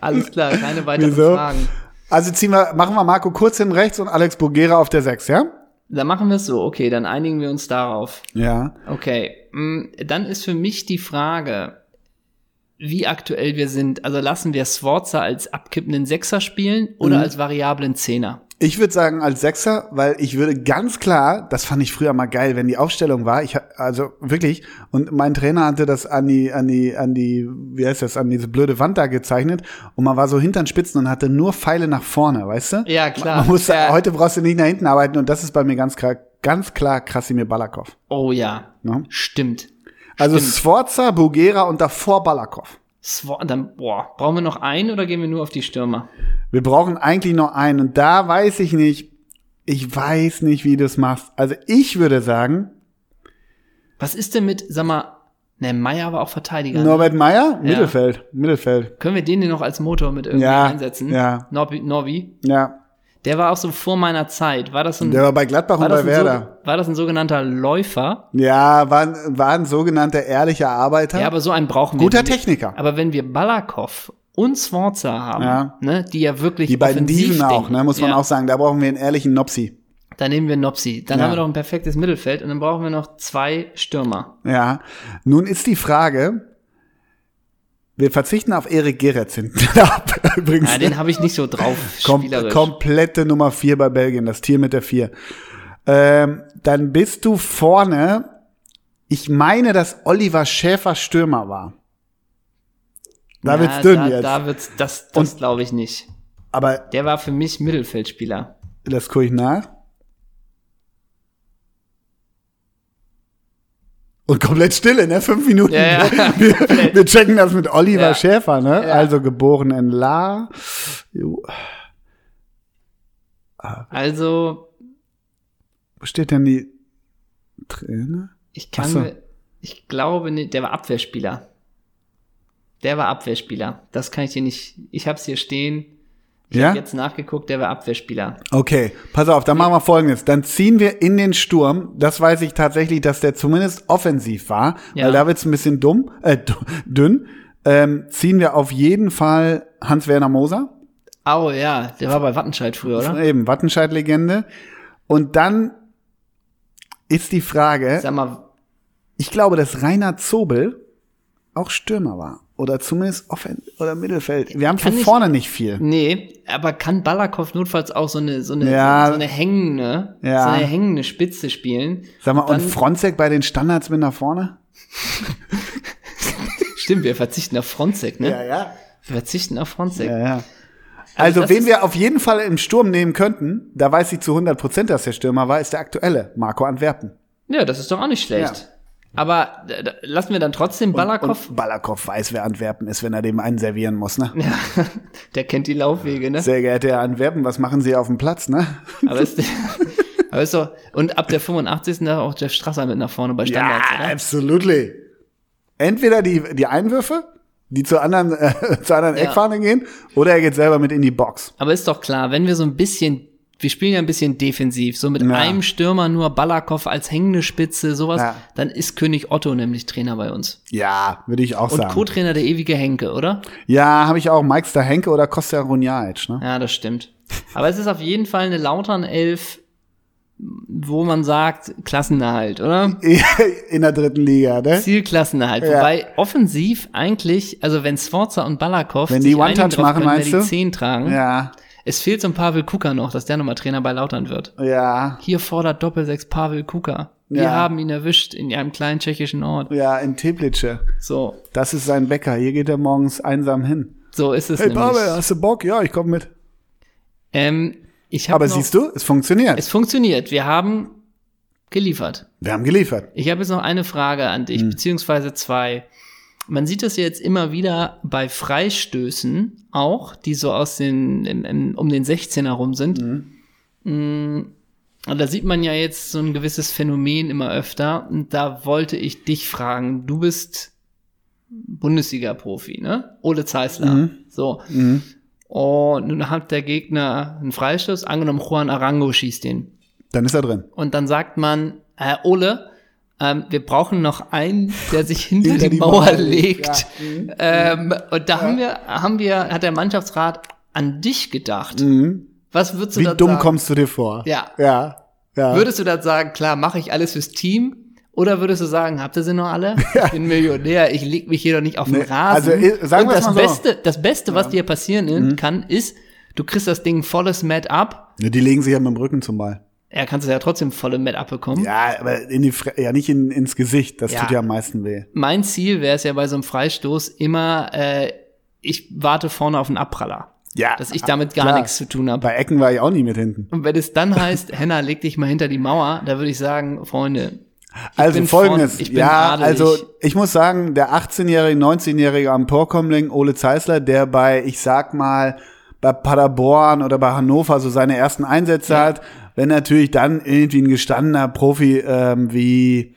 Alles klar, keine weiteren Wieso? Fragen. Also ziehen wir, machen wir Marco Kurz hin rechts und Alex Bugera auf der Sechs, ja? Dann machen wir es so. Okay, dann einigen wir uns darauf. Ja. Okay, mm, dann ist für mich die Frage, wie aktuell wir sind. Also lassen wir Sforza als abkippenden Sechser spielen oder Mhm. als variablen Zehner? Ich würde sagen als Sechser, weil ich würde ganz klar, das fand ich früher mal geil, wenn die Aufstellung war, ich also wirklich, und mein Trainer hatte das an die, an die, an die, wie heißt das, an diese blöde Wand da gezeichnet und man war so hinter den Spitzen und hatte nur Pfeile nach vorne, weißt du? Ja, klar. Man muss, Ja. heute brauchst du nicht nach hinten arbeiten und das ist bei mir ganz klar, ganz klar Krasimir Balakov. Oh ja, Ne? stimmt. Also Stimmt. Sforza, Bugera und davor Balakov. Swor dann, boah, brauchen wir noch einen oder gehen wir nur auf die Stürmer? Wir brauchen eigentlich noch einen und da weiß ich nicht, ich weiß nicht, wie du es machst. Also ich würde sagen, Was ist denn mit, sag mal, ne, Meier war auch Verteidiger. Ne? Norbert Meyer, Mittelfeld, Mittelfeld. Können wir den denn noch als Motor mit irgendwie Ja, einsetzen? ja. Norbi, Norbi, Ja, der war auch so vor meiner Zeit. War das ein, der war bei Gladbach war und das bei Werder. so, war das ein sogenannter Läufer? Ja, war, ein- war ein sogenannter ehrlicher Arbeiter. Ja, aber so einen brauchen wir. Guter Techniker. Aber wenn wir Balakov und Sforza haben, Ja. ne, die ja wirklich Die beiden Dieven auch, ne, muss man ja, auch sagen. Da brauchen wir einen ehrlichen Nopsi. Dann nehmen wir Nopsi. Dann Ja. haben wir doch ein perfektes Mittelfeld und dann brauchen wir noch zwei Stürmer. Ja. Nun ist die Frage, wir verzichten auf Erik Geretz hinten ab. <laughs> Übrigens. Ja, den habe ich nicht so drauf, Kom komplette Nummer vier bei Belgien, das Tier mit der vier. Ähm, dann bist du vorne. Ich meine, dass Oliver Schäfer Stürmer war. Da Ja, wird's dünn da, jetzt. Da wird's, das, das glaube ich nicht. Aber Der war für mich Mittelfeldspieler. das gucke ich nach. Und komplett Stille, ne? Fünf Minuten. Ja, ja. <laughs> Wir, wir checken das mit Oliver Ja. Schäfer, ne? Also geboren in La. Jo. Also, Wo steht denn die Trainer? ich kann so. ich glaube nicht, der war Abwehrspieler. Der war Abwehrspieler. Das kann ich dir nicht, ich hab's hier stehen. Ich Ja? hab jetzt nachgeguckt, der war Abwehrspieler. Okay, pass auf, dann machen wir folgendes. Dann ziehen wir in den Sturm. Das weiß ich tatsächlich, dass der zumindest offensiv war, Ja. weil da wird's ein bisschen dumm, äh, <laughs> dünn. Ähm, ziehen wir auf jeden Fall Hans-Werner Moser. Oh ja, der war bei Wattenscheid früher, oder? Eben, Wattenscheid-Legende. Und dann ist die Frage, Sag mal, ich glaube, dass Rainer Zobel auch Stürmer war. Oder zumindest Offen oder Mittelfeld. Wir haben Kann von vorne nicht viel. nee, aber kann Balakow notfalls auch so eine, so eine, Ja. so eine hängende, Ja. so eine hängende Spitze spielen? Sag mal, und Dann- Fronzek bei den Standards mit nach vorne? <laughs> Stimmt, wir verzichten auf Fronzek, ne? ja. Wir verzichten auf Fronzek. Ja, ja. Also, das wen wir auf jeden Fall im Sturm nehmen könnten, da weiß ich zu 100 Prozent, dass der Stürmer war, ist der aktuelle, Marco Antwerpen. Ja, das ist doch auch nicht schlecht. Aber äh, lassen wir dann trotzdem Balakow. Und Balakow weiß, wer Antwerpen ist, wenn er dem einen servieren muss, ne? Ja, <laughs> der kennt die Laufwege, ne? Sehr geehrter Herr Antwerpen, was machen Sie auf dem Platz, ne? <laughs> Aber ist, aber ist doch, und ab der 85. da auch Jeff Strasser mit nach vorne bei Standards, ja, oder? absolutely. Entweder die, die Einwürfe, die zur anderen, äh, <laughs> zur anderen Ja. Eckfahne gehen, oder er geht selber mit in die Box. Aber ist doch klar, wenn wir so ein bisschen, wir spielen ja ein bisschen defensiv, so mit Ja. einem Stürmer nur Balakow als hängende Spitze, sowas, Ja. dann ist König Otto nämlich Trainer bei uns. Ja, würde ich auch Und sagen. Co-Trainer der ewige Henke, oder? Ja, habe ich auch Mike Henke oder Kostja Runjaic, ne? Ja, das stimmt. Aber es ist auf jeden Fall eine Lautern Elf, wo man sagt, Klassenerhalt, oder? <laughs> In der dritten Liga, ne? Zielklassenerhalt. Ja. Wobei offensiv eigentlich, also wenn Sforza und Balakow Wenn die One-Touch machen, können, meinst die du? 10 tragen. Ja, Es fehlt so ein Pavel Kuka noch, dass der nochmal Trainer bei Lautern wird. ja, Hier fordert Doppelsechs Pavel Kuka. Wir Ja. haben ihn erwischt in einem kleinen tschechischen Ort. ja, in Teplice. So, Das ist sein Bäcker. Hier geht er morgens einsam hin. so ist es Hey nämlich. Pavel, hast du Bock? Ja, ich komme mit. Ähm, ich Aber noch, siehst du, es funktioniert. es funktioniert. Wir haben geliefert. Wir haben geliefert. Ich habe jetzt noch eine Frage an Hm. dich, beziehungsweise zwei. Man sieht das ja jetzt immer wieder bei Freistößen auch, die so aus den, im, im, um den 16er rum sind. Hm. Mm, Und da sieht man ja jetzt so ein gewisses Phänomen immer öfter. Und da wollte ich dich fragen, du bist Bundesliga-Profi, ne? Ole Zeisler. Mhm. So. Und nun hat der Gegner einen Freistoß, angenommen Juan Arango schießt den. Dann ist er drin. Und dann sagt man, äh, Ole, ähm, wir brauchen noch einen, der sich <laughs> hinter, Hinter die, die Mauer, Mauer legt. legt, Ähm, und da haben wir, haben wir, hat der Mannschaftsrat an dich gedacht. Was würdest du Mhm. Wie da dumm sagen? kommst du dir vor? Ja. Ja. ja. Würdest du dann sagen, klar, mache ich alles fürs Team? Oder würdest du sagen, habt ihr sie noch alle? <laughs> Ich bin Millionär, ich leg mich hier doch nicht auf den Nee, Rasen. also, äh, sagen Und wir's das mal so. Mhm. Beste, das Beste, was dir passieren kann, ist, du kriegst das Ding volles Mat ab. Ja, die legen sich ja mit dem Rücken zum Ball. Er kannst du ja trotzdem volle Mat abbekommen. Ja, aber in die Fre ja nicht in, ins Gesicht. Das Ja. tut ja am meisten weh. mein Ziel wäre es ja bei so einem Freistoß immer, äh, ich warte vorne auf einen Abpraller. Ja. Dass ich damit gar klar. nichts zu tun habe. Bei Ecken war ich auch nie mit hinten. Und wenn es dann heißt, <laughs> Henna, leg dich mal hinter die Mauer, da würde ich sagen, Freunde, Also bin folgendes, vorn- ich bin ja, adelig. also ich muss sagen, der 18-jährige, 19-jährige am Torkommling, Ole Zeisler, der bei, ich sag mal, bei Paderborn oder bei Hannover so seine ersten Einsätze Ja. hat, wenn natürlich dann irgendwie ein gestandener Profi ähm, wie,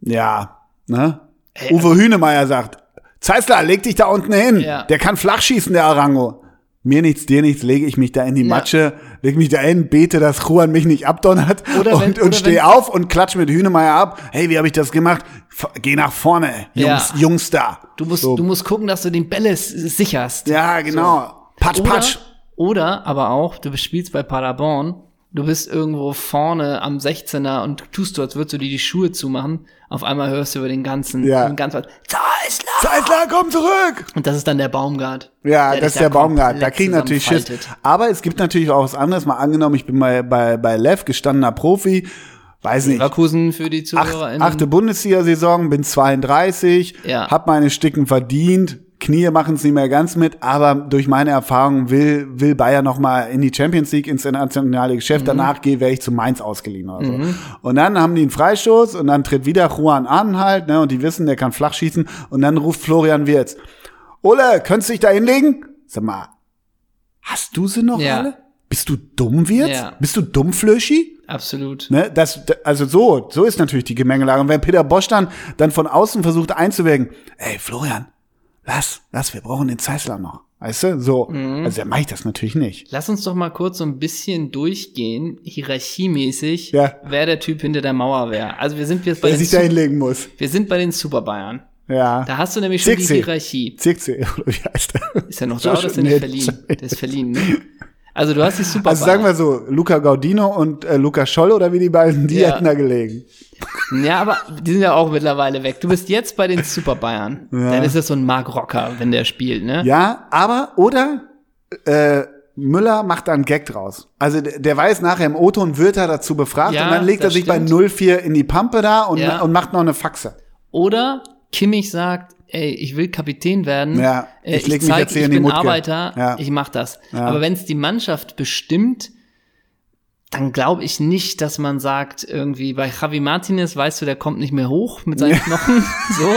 ja, ne, Ey, Uwe Hünemeyer sagt, Zeisler, leg dich da unten hin, Ja. der kann flach schießen, der Arango. Mir nichts, dir nichts, lege ich mich da in die Ja. Matsche, leg mich da hin, bete, dass Juan mich nicht abdonnert Oder wenn- und, und steh wenn- auf und klatsch mit Hünemeyer ab. Hey, wie habe ich das gemacht? F geh nach vorne, Jungs, Ja. Jungs da. du musst, So. du musst gucken, dass du den Bälle sicherst. Ja, genau. Patsch, Oder, patsch. oder aber auch, du spielst bei Paderborn, du bist irgendwo vorne am 16er und tust du, als würdest du dir die Schuhe zumachen. Auf einmal hörst du über den ganzen, Ja. den ganzen Zeisler! Zeisler, komm zurück! Und das ist dann der Baumgart. Ja, der das ist der da Baumgart. Da kriegen natürlich Schiss. Aber es gibt natürlich auch was anderes. Mal angenommen, ich bin bei, bei, bei Lev, gestandener Profi. Weiß nicht. Leverkusen für die Acht, ZuhörerInnen. achte Bundesliga-Saison, bin 32, Ja. hab meine Sticken verdient, Knie machen es nicht mehr ganz mit, aber durch meine Erfahrung will, will Bayern noch mal in die Champions League, ins internationale Geschäft. Danach gehe, wäre ich zu Mainz ausgeliehen oder so. Und dann haben die einen Freistoß und dann tritt wieder Juan an halt, ne, und die wissen, der kann flach schießen. Und dann ruft Florian Wirz. Ole, könntest du dich da hinlegen? Sag mal, hast du sie noch Ja. alle? Bist du dumm, Wirz? Ja. Bist du dumm, Flöschi? Absolut. Ne, das, also so, so ist natürlich die Gemengelage. Und wenn Peter Bosch dann, dann von außen versucht einzuwirken, ey, Florian, lass, lass, wir brauchen den Zeissler noch. Weißt du, so. Mhm. Also, dann mache ich das natürlich nicht. Lass uns doch mal kurz so ein bisschen durchgehen, hierarchiemäßig, Ja. wer der Typ hinter der Mauer wäre. Also wir sind jetzt bei Wer den, sich da hinlegen muss. wir sind bei den Super Bayern. Ja. Da hast du nämlich schon die Zirkzee. Hierarchie. Zirkzee, <laughs> oder wie heißt der? Ist er noch da oder ist er nicht verliehen? Der ist verliehen, ne? Also du hast die Super Also sagen wir so, Luca Gaudino und äh, Luca Scholl oder wie die beiden, die Ja. hätten da gelegen. Ja, aber die sind ja auch mittlerweile weg. Du bist jetzt bei den Super Bayern. Dann ist das so ein Mark Rocker, wenn der spielt, ne? Ja, aber, oder äh, Müller macht da einen Gag draus. Also der, weiß nachher im O-Ton wird er dazu befragt Ja, und dann legt er sich stimmt. bei 04 in die Pampe da und, Ja. und macht noch eine Faxe. Oder Kimmich sagt, ey, ich will Kapitän werden. Ja, äh, ich leg mich zeig, jetzt hier ich in die bin Mutke. Arbeiter, Ja. ich mach das. Ja. Aber wenn es die Mannschaft bestimmt, dann glaube ich nicht, dass man sagt, irgendwie bei Javi Martinez, weißt du, der kommt nicht mehr hoch mit seinen Knochen. <laughs> so,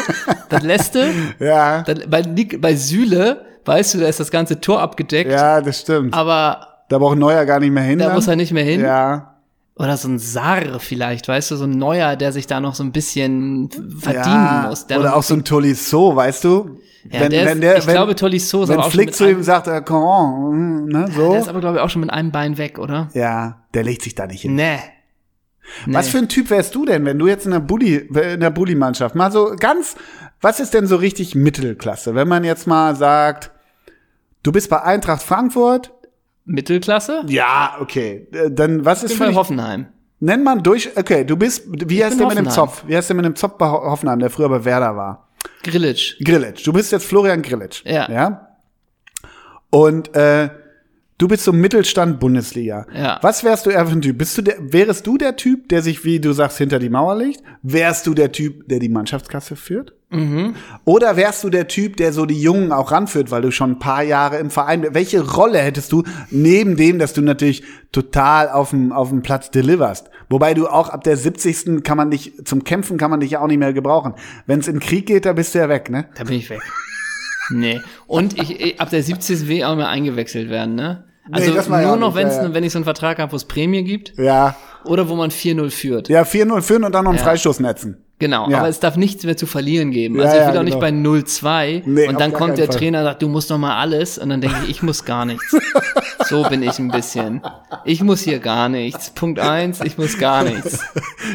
das lässt du. Ja, Dann, bei, bei Süle, weißt du, da ist das ganze Tor abgedeckt. ja, das stimmt. Aber Da braucht Neuer gar nicht mehr hin. da muss er nicht mehr hin. Ja, Oder so ein Sarre vielleicht, weißt du, so ein Neuer, der sich da noch so ein bisschen verdienen ja. muss. Der Oder auch so ein Tolisso, weißt du? Ja, der ist, ich glaube, Tolisso ist wenn auch Flick zu ihm sagt, äh, Coran, ne, der so. ist aber, glaube ich, auch schon mit einem Bein weg, oder? Ja, der legt sich da nicht hin. Nee. nee. Was für ein Typ wärst du denn, wenn du jetzt in der Bulli, in der Bulli-Mannschaft mal so ganz, was ist denn so richtig Mittelklasse? Wenn man jetzt mal sagt, du bist bei Eintracht Frankfurt, Mittelklasse? ja, okay, äh, dann was ist Ich für bin bei dich, Hoffenheim. nenn mal durch, okay, du bist, wie heißt bin der mit dem. Zopf? Wie heißt der mit dem Zopf bei Ho- Hoffenheim, der früher bei Werder war? Grillitsch. Grillitsch. Du bist jetzt Florian Grillitsch. Ja. Ja. Und äh, du bist so Mittelstand Bundesliga. Ja. Was wärst du eher für ein Typ? Bist du der, wärest du der Typ, der sich, wie du sagst, hinter die Mauer legt? Wärst du der Typ, der die Mannschaftskasse führt? Mhm. Oder wärst du der Typ, der so die Jungen auch ranführt, weil du schon ein paar Jahre im Verein bist? Welche Rolle hättest du, neben dem, dass du natürlich total auf dem, auf dem Platz deliverst? Wobei du auch ab der 70. kann man dich, zum Kämpfen kann man dich ja auch nicht mehr gebrauchen. Wenn es in Krieg geht, da bist du ja weg, ne? Da bin ich weg. nee. Und ich, ab der 70. will ich auch mehr eingewechselt werden, ne? Also ja nur noch, wenn's, ja, ja. wenn ich so einen Vertrag habe, wo es Prämie gibt Ja. oder wo man 4-0 führt. Ja, 4-0 führen und dann noch einen Ja. Freistoß netzen. Genau, Ja. aber es darf nichts mehr zu verlieren geben. Also ich will auch nicht genau. bei 0-2 Nee, und dann kommt der Fall. Trainer und sagt, du musst noch mal alles und dann denke ich, ich muss gar nichts. <laughs> so bin ich ein bisschen. Ich muss hier gar nichts. Punkt eins, ich muss gar nichts.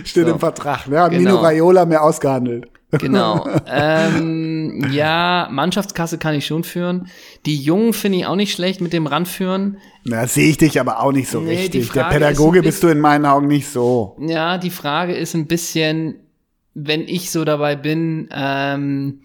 Steht So. im Vertrag. Ne? Genau. Mino Raiola mehr ausgehandelt. Genau. ähm, ja, Mannschaftskasse kann ich schon führen. Die Jungen finde ich auch nicht schlecht mit dem Ranführen. Na, sehe ich dich aber auch nicht so Nee, richtig. Der Pädagoge bist du in meinen Augen nicht so. Ja, die Frage ist ein bisschen, wenn ich so dabei bin, ähm,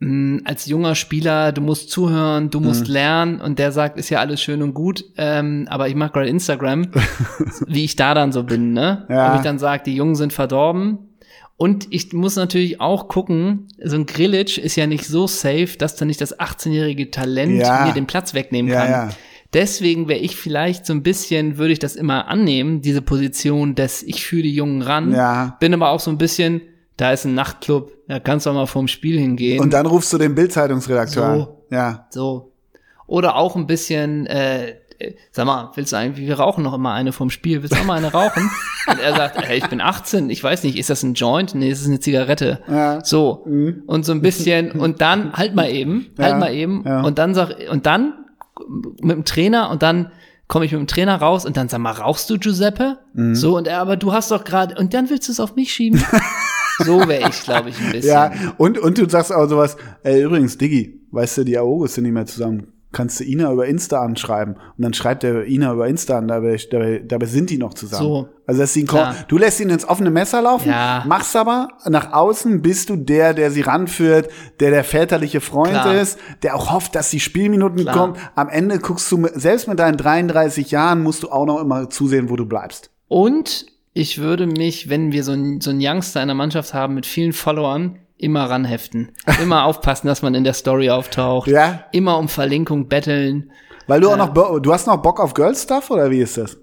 mh, als junger Spieler, du musst zuhören, du Mhm. musst lernen und der sagt, ist ja alles schön und gut, ähm, aber ich mache gerade Instagram, <laughs> wie ich da dann so bin, ne? Ja. Ob ich dann sage, die Jungen sind verdorben. Und ich muss natürlich auch gucken, so ein Grillitsch ist ja nicht so safe, dass dann nicht das 18-jährige Talent Ja. mir den Platz wegnehmen Ja, kann. ja. Deswegen wäre ich vielleicht so ein bisschen, würde ich das immer annehmen, diese Position, dass ich führe die Jungen ran. Ja. Bin aber auch so ein bisschen, da ist ein Nachtclub, da kannst du auch mal vorm Spiel hingehen. Und dann rufst du den Bild-Zeitungsredakteur an. So. Ja. so. Oder auch ein bisschen, äh, äh, sag mal, willst du eigentlich, wir rauchen noch immer eine vom Spiel, willst du auch mal eine rauchen? <laughs> Und er sagt, hey, ich bin 18, ich weiß nicht, ist das ein Joint? Nee, es ist eine Zigarette. Ja. Mhm. So. Und so ein bisschen, <laughs> und dann, halt mal eben, halt Ja. mal eben, Ja. und dann sag, und dann mit dem Trainer und dann komme ich mit dem Trainer raus und dann sag mal, rauchst du Giuseppe? Mhm. So, und er, aber du hast doch gerade, und dann willst du es auf mich schieben? <laughs> so wäre ich, glaube ich, ein bisschen. Ja, und, und du sagst auch sowas, ey, übrigens, Diggi, weißt du, die Aogos sind nicht mehr zusammen. Kannst du Ina über Insta anschreiben. Und dann schreibt er Ina über Insta an, dabei, dabei, dabei sind die noch zusammen. So. Also dass sie ihn Klar. du lässt ihn ins offene Messer laufen, Ja. machst aber nach außen bist du der, der sie ranführt, der der väterliche Freund Klar. ist, der auch hofft, dass die Spielminuten Klar. kommen. Am Ende guckst du, selbst mit deinen 33 Jahren musst du auch noch immer zusehen, wo du bleibst. Und ich würde mich, wenn wir so einen so einen Youngster in der Mannschaft haben mit vielen Followern, immer ranheften. Immer <laughs> aufpassen, dass man in der Story auftaucht. Ja. Immer um Verlinkung betteln. Weil du auch noch, Bo- du hast noch Bock auf Girl-Stuff oder wie ist das?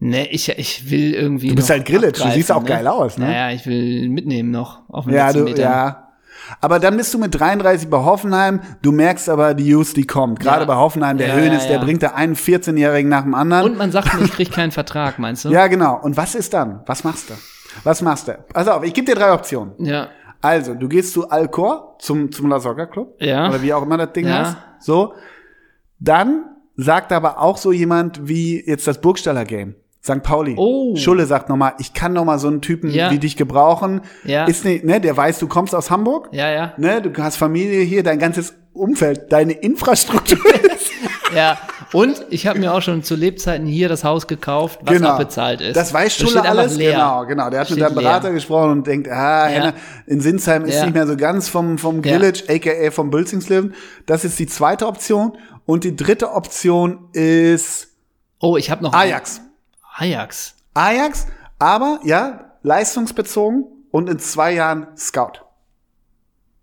Ne, ich, ich will irgendwie. Du bist noch halt Grillitsch, du siehst auch geil aus, ne? Naja, ich will mitnehmen noch. Auf den Ja, du, Metern. ja. Aber dann bist du mit 33 bei Hoffenheim, du merkst aber, die Use, die kommt. Gerade Ja. bei Hoffenheim, der Ja, Höhnes, ja, der bringt da einen 14-Jährigen nach dem anderen. Und man sagt ich krieg <laughs> keinen Vertrag, meinst du? ja, genau. Und was ist dann? Was machst du? Was machst du? Pass auf, ich gebe dir drei Optionen. Ja. Also, du gehst zu Alcor, zum, zum La Soccer Club. Ja. Oder wie auch immer das Ding Ja. heißt. So. Dann sagt aber auch so jemand wie jetzt das Burgstaller Game. St. Pauli. Oh. Schulle sagt nochmal, ich kann noch mal so einen Typen Ja. wie dich gebrauchen. Ja. Ist nicht, ne, der weiß, du kommst aus Hamburg. Ja, ja. Ne, du hast Familie hier, dein ganzes Umfeld, deine Infrastruktur. <laughs> Ja. Und ich habe mir auch schon zu Lebzeiten hier das Haus gekauft, was genau. abbezahlt ist. Das weiß Das Schulle einfach alles. leer. Genau, genau. Der hat mit Steht seinem Berater leer. gesprochen und denkt, ah, Ja. In Sinsheim ist Ja. nicht mehr so ganz vom, vom Ja. Grillage, aka vom Bülzingslöwen. Das ist die zweite Option. Und die dritte Option ist Oh, ich habe noch Ajax. Ajax. Ajax, aber ja, leistungsbezogen und in zwei Jahren Scout.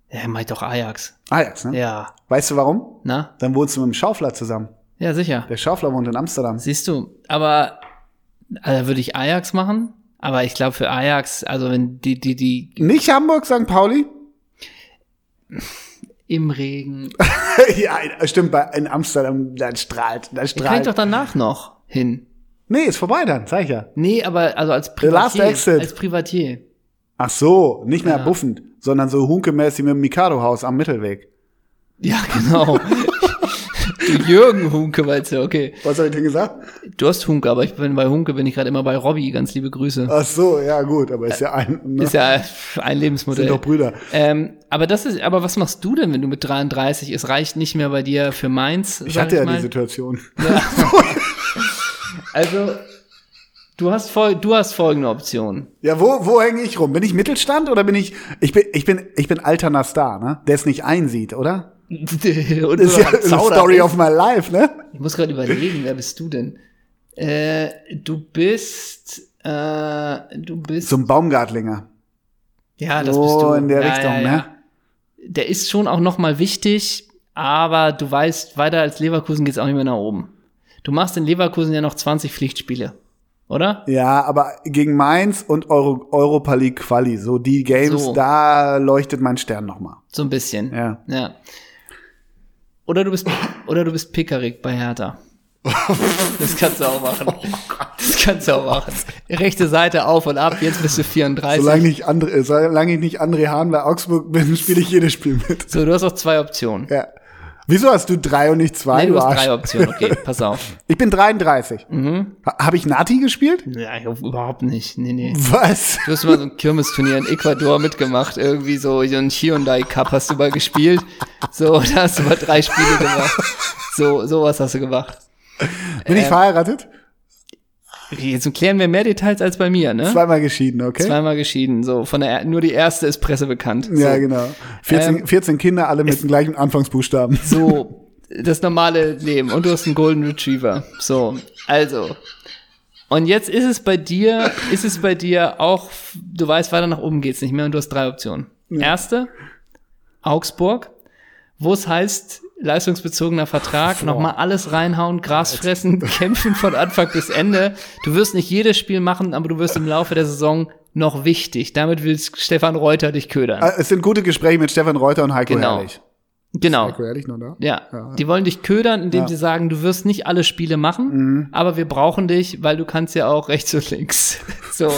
Ja, meint doch Ajax. Ajax, ne? Ja. Weißt du warum? Na? Dann wohnst du mit dem Schaufler zusammen. Ja, sicher. Der Schaufler wohnt in Amsterdam. Siehst du, aber also würde ich Ajax machen, aber ich glaube für Ajax, also wenn die die die Nicht Hamburg, St. Pauli? im Regen, <laughs> ja, stimmt, bei, in Amsterdam, da strahlt, da da kann ich strahlt. doch danach noch hin. Nee, ist vorbei dann, zeig ich ja. Nee, aber also als last Privatier, exit. als Privatier. Ach so, nicht mehr Ja. buffend, sondern so hunkemäßig mit dem Mikado-Haus am Mittelweg. Ja, <laughs> genau. Du Jürgen Hunke, weißt du, okay. Was habe ich denn gesagt? Du hast Hunke, aber ich bin bei Hunke bin ich gerade immer bei Robby, ganz liebe Grüße. Ach so, ja gut, aber ist ja ein, ne? Ist ja ein Lebensmodell. sind doch Brüder. Ähm, aber das ist, aber was machst du denn, wenn du mit 33, es reicht nicht mehr bei dir für Mainz? Ich hatte ja mal. die Situation. <laughs> Also, du hast, fol du hast folgende Option. Ja, wo, wo hänge ich rum? Bin ich Mittelstand oder bin ich, ich bin, ich bin, ich bin alterner Star, ne? Der es nicht einsieht, oder? <laughs> Und Das ist ja Zauder story ist. of my life, ne? Ich muss gerade überlegen, wer bist du denn? Äh, du bist, äh, du bist, Zum Baumgartlinger. ja, das so bist du. in der ja, Richtung, ja, ne? ja. Der ist schon auch noch mal wichtig, aber du weißt, weiter als Leverkusen geht's auch nicht mehr nach oben. Du machst in Leverkusen ja noch 20 Pflichtspiele, oder? Ja, aber gegen Mainz und Euro, Europa League Quali, so die Games, So. da leuchtet mein Stern noch mal. So ein bisschen. Ja. Ja. Oder du bist, oder du bist Pickerick bei Hertha. Das kannst du auch machen. <laughs> Das kannst du auch machen. Rechte Seite auf und ab, jetzt bist du 34. Solange, nicht André, solange ich nicht André Hahn bei Augsburg bin, spiele ich jedes Spiel mit. So, du hast auch zwei Optionen. Ja. Wieso hast du drei und nicht zwei? Nee, du hast Arsch? drei Optionen, okay, <laughs> pass auf. Ich bin 33. Mhm. Ha Habe ich Nati gespielt? Ja, ich- überhaupt nicht. Nee, nee. Was? Du hast mal so ein Kirmesturnier in Ecuador mitgemacht, irgendwie so, so ein Hyundai Cup hast du mal gespielt. So, <laughs> da hast du mal drei Spiele gemacht. So, sowas hast du gemacht. Bin ich verheiratet? Jetzt klären wir mehr Details als bei mir, ne? Zweimal geschieden, okay? Zweimal geschieden, so von der nur die erste ist Presse bekannt. Ja, so, genau. 14, Ähm, 14 Kinder, alle mit dem gleichen Anfangsbuchstaben. so das normale Leben und du hast einen Golden Retriever. So, also und jetzt ist es bei dir, ist es bei dir auch, du weißt, weiter nach oben geht's nicht mehr und du hast drei Optionen. Erste, Augsburg, wo es heißt, leistungsbezogener Vertrag, nochmal alles reinhauen, Gras fressen, <laughs> kämpfen von Anfang bis Ende. Du wirst nicht jedes Spiel machen, aber du wirst im Laufe der Saison noch wichtig. Damit will Stefan Reuter dich ködern. Äh, Es sind gute Gespräche mit Stefan Reuter und Heiko Genau. Herrlich. Genau. Heiko Herrlich noch da? Ja, die wollen dich ködern, indem Ja. Mhm. sie sagen, du wirst nicht alle Spiele machen, aber wir brauchen dich, weil du kannst ja auch rechts und links. <laughs> So,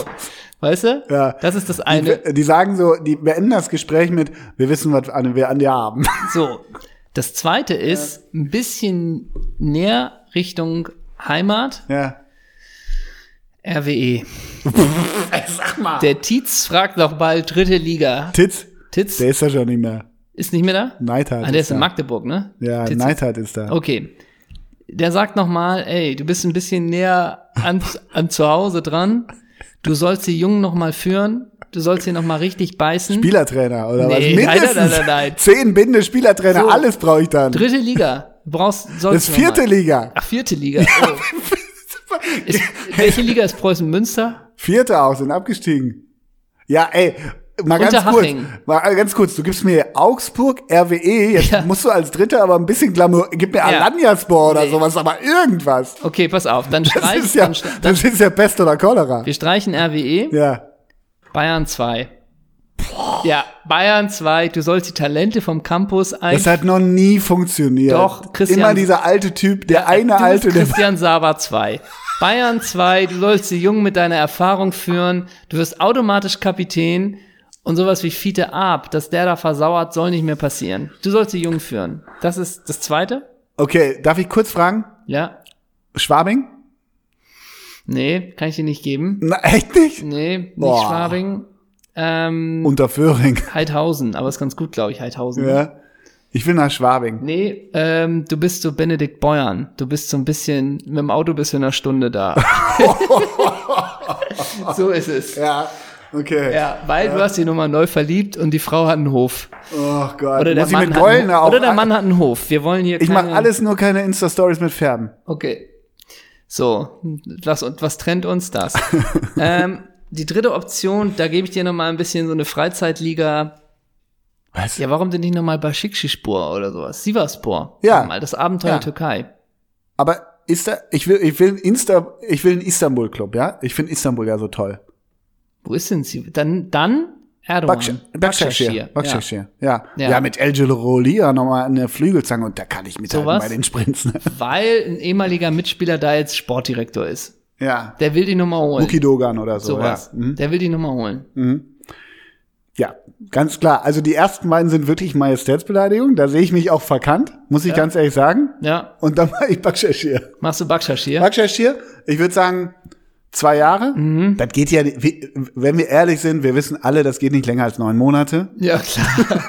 weißt du? Ja. Das ist das eine. Die, die sagen so, die beenden das Gespräch mit, wir wissen, was wir an dir haben. So, <laughs> das zweite ist ein bisschen näher Richtung Heimat, ja. RWE. <laughs> Sag mal. Der Tietz fragt noch bald dritte Liga. Titz, Titz der ist ja schon nicht mehr. ist nicht mehr da? Neidhardt Ah, der ist in da. Magdeburg, ne? Ja, Titz. Neidhardt ist da. Okay. Der sagt noch mal, ey, du bist ein bisschen näher an, an zu Hause dran. Du sollst die Jungen noch mal führen. Du sollst hier noch mal richtig beißen. Spielertrainer oder was? Nee, nein, nein, Mindestens nein, nein, nein. zehn Binde Spielertrainer, So. alles brauche ich dann. Dritte Liga. Du brauchst, sollst Das vierte. Liga. Ach, vierte Liga. Oh. <laughs> ist, welche Liga ist Preußen Münster? Vierte auch, sind abgestiegen. Ja, ey, mal ganz kurz, mal ganz kurz, du gibst mir Augsburg, RWE, jetzt Ja. musst du als Dritter aber ein bisschen Glamour, gib mir Ja. Alanyaspor oder Nee. sowas, aber irgendwas. Okay, pass auf. Dann Das streich, ist ja, dann, das ist ja Pest oder Cholera. wir streichen RWE. Ja. Bayern 2. Ja, Bayern 2. Du sollst die Talente vom Campus ein. Das hat noch nie funktioniert. Doch, Christian- Immer dieser alte Typ, der eine du alte, Christian Saba 2. Bayern 2, du sollst die Jungen mit deiner Erfahrung führen, du wirst automatisch Kapitän und sowas wie Fiete Ab, dass der da versauert, soll nicht mehr passieren. Du sollst die Jungen führen. Das ist das Zweite? Okay, darf ich kurz fragen? Ja? Schwabing? Nee, kann ich dir nicht geben. Na, echt nicht? Nee, nicht Boah. Schwabing. Ähm, Unterföhring. Heidhausen, aber ist ganz gut, glaube ich, Heidhausen. Ja. Ich will nach Schwabing. Nee, ähm, du bist so Benedikt Beuern. Du bist so ein bisschen, mit dem Auto bist du in einer Stunde da. <laughs> so ist es. Ja, okay. Ja, weil du hast die Nummer neu verliebt und die Frau hat einen Hof. Oh Gott. Oder der, Muss Mann hat, einen, oder der Mann hat einen Hof. Wir wollen hier ich mache alles nur keine Insta-Stories mit Pferden. Okay. So, was, was trennt uns das? <laughs> ähm, die dritte Option, da gebe ich dir noch mal ein bisschen so eine Freizeitliga. Was? Ja, warum denn nicht noch mal Bashikshishpur oder sowas? Sivaspor. Ja. Mal das Abenteuer Ja. Türkei. Aber ist da, ich will, ich will Insta, ich will einen Istanbul-Club, ja? Ich finde Istanbul ja so toll. Wo ist denn sie? Dann, dann Erdogan. Bakshashir. Bakshashir. Ja. Ja. ja. mit El Rolia nochmal eine Flügelzange und da kann ich mithalten Sowas? bei den Sprints. Ne? <laughs> Weil ein ehemaliger Mitspieler da jetzt Sportdirektor ist. Ja. Der will die Nummer holen. Muki Dogan oder so. Sowas. Ja. Mhm. Der will die Nummer holen. ja, ganz klar. Also die ersten beiden sind wirklich Majestätsbeleidigung. Da sehe ich mich auch verkannt, muss ich ganz ehrlich sagen. Ja. Und dann <laughs> mache ich Bakshashir. Machst du Bakshashir? Bakshashir, ich würde sagen, zwei Jahre. Mhm. Das geht ja, wenn wir ehrlich sind, wir wissen alle, das geht nicht länger als neun Monate. Ja, klar.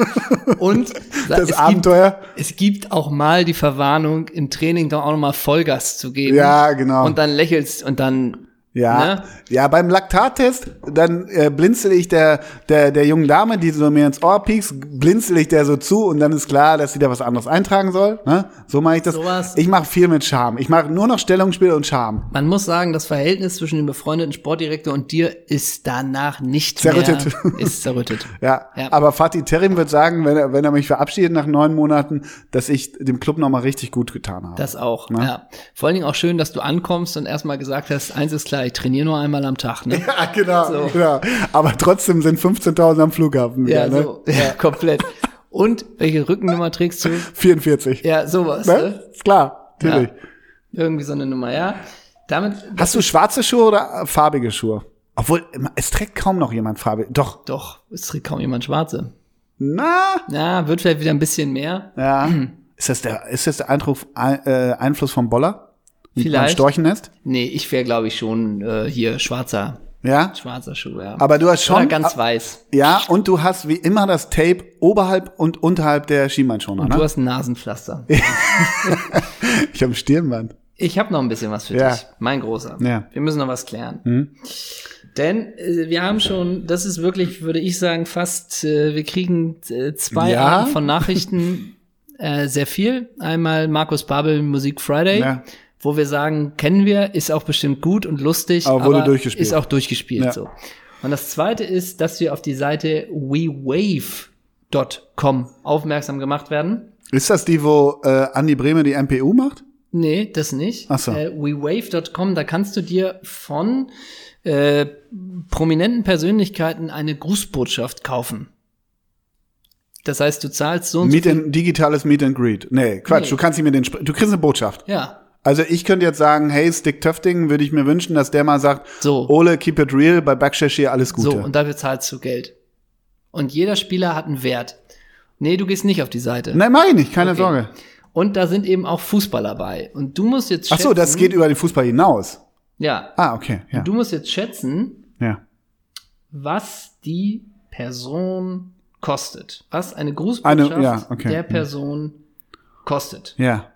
<laughs> Und Das es, gibt, Abenteuer. es gibt auch mal die Verwarnung, im Training dann auch noch mal Vollgas zu geben. Ja, genau. Und dann lächelst und dann, Ja, ne? ja, beim Laktattest, dann äh, blinzel ich der, der, der jungen Dame, die so mir ins Ohr piekst, blinzel ich der so zu und dann ist klar, dass sie da was anderes eintragen soll. Ne? So mache ich das. Sowas. Ich mache viel mit Charme. Ich mache nur noch Stellungsspiel und Charme. Man muss sagen, das Verhältnis zwischen dem befreundeten Sportdirektor und dir ist danach nicht Zerrüttet. mehr, ist zerrüttet. <laughs> Ja, Ja. aber Fatih Terim wird sagen, wenn er, wenn er mich verabschiedet nach neun Monaten, dass ich dem Club nochmal richtig gut getan habe. Das auch, Ne? ja. Vor allen Dingen auch schön, dass du ankommst und erstmal gesagt hast, eins ist klar, ich trainiere nur einmal am Tag, ne? <laughs> ja, genau, So. genau. Aber trotzdem sind 15.000 am Flughafen. Ja, wieder, ne? so, ja, <laughs> komplett. Und welche Rückennummer trägst du? 44. Ja, sowas, Ne? ne? Ist klar, Ja. natürlich. Irgendwie so eine Nummer, ja. Damit, Hast du schwarze Schuhe oder äh, farbige Schuhe? Obwohl, es trägt kaum noch jemand farbige. Doch. doch, es trägt kaum jemand schwarze. Na? Na, wird vielleicht wieder ein bisschen mehr. Ja. Ist das der, ist das der Eindruck, ein, äh, Einfluss vom Boller? Vielleicht. Storchennest? Nee, ich wäre, glaube ich, schon äh, hier schwarzer, Ja. schwarzer Schuh, ja. Aber du hast Oder schon. ganz a- weiß. Ja, und du hast wie immer das Tape oberhalb und unterhalb der Schienbeinschoner, Du ne? hast ein Nasenpflaster. <laughs> Ich habe ein Stirnband. Ich habe noch ein bisschen was für Ja. dich, mein Großer. Ja. Wir müssen noch was klären. Denn äh, wir haben schon, das ist wirklich, würde ich sagen, fast, äh, wir kriegen äh, zwei Ja. Arten von Nachrichten äh, sehr viel. Einmal Markus Babel Musik Friday, Ja. Wo wir sagen, kennen wir, ist auch bestimmt gut und lustig, Aber wurde durchgespielt. ist auch durchgespielt Ja. so. Und das zweite ist, dass wir auf die Seite wewave.com aufmerksam gemacht werden. Ist das die, wo äh, Andi Brehme die MPU macht? Nee, das nicht. Ach so. Äh, wewave.com, da kannst du dir von äh, prominenten Persönlichkeiten eine Grußbotschaft kaufen. Das heißt, du zahlst so und so Meet and, digitales Meet and Greet. Nee, Quatsch, Nee. du kannst ihm mir den, Sp- du kriegst eine Botschaft. Ja, Also ich könnte jetzt sagen, hey, Stick Töfting, würde ich mir wünschen, dass der mal sagt, So. Ole, keep it real, bei Backshare alles Gute. so, und dafür zahlst du Geld. Und jeder Spieler hat einen Wert. Nee, du gehst nicht auf die Seite. Nein, mach ich nicht, keine Okay. Sorge. Und da sind eben auch Fußballer bei. Und du musst jetzt Ach schätzen. so, das geht über den Fußball hinaus. Ja. Ah, okay, ja. Du musst jetzt schätzen, ja. was die Person kostet. Was eine Grußbotschaft Eine- ja, okay. der. Person kostet. Ja.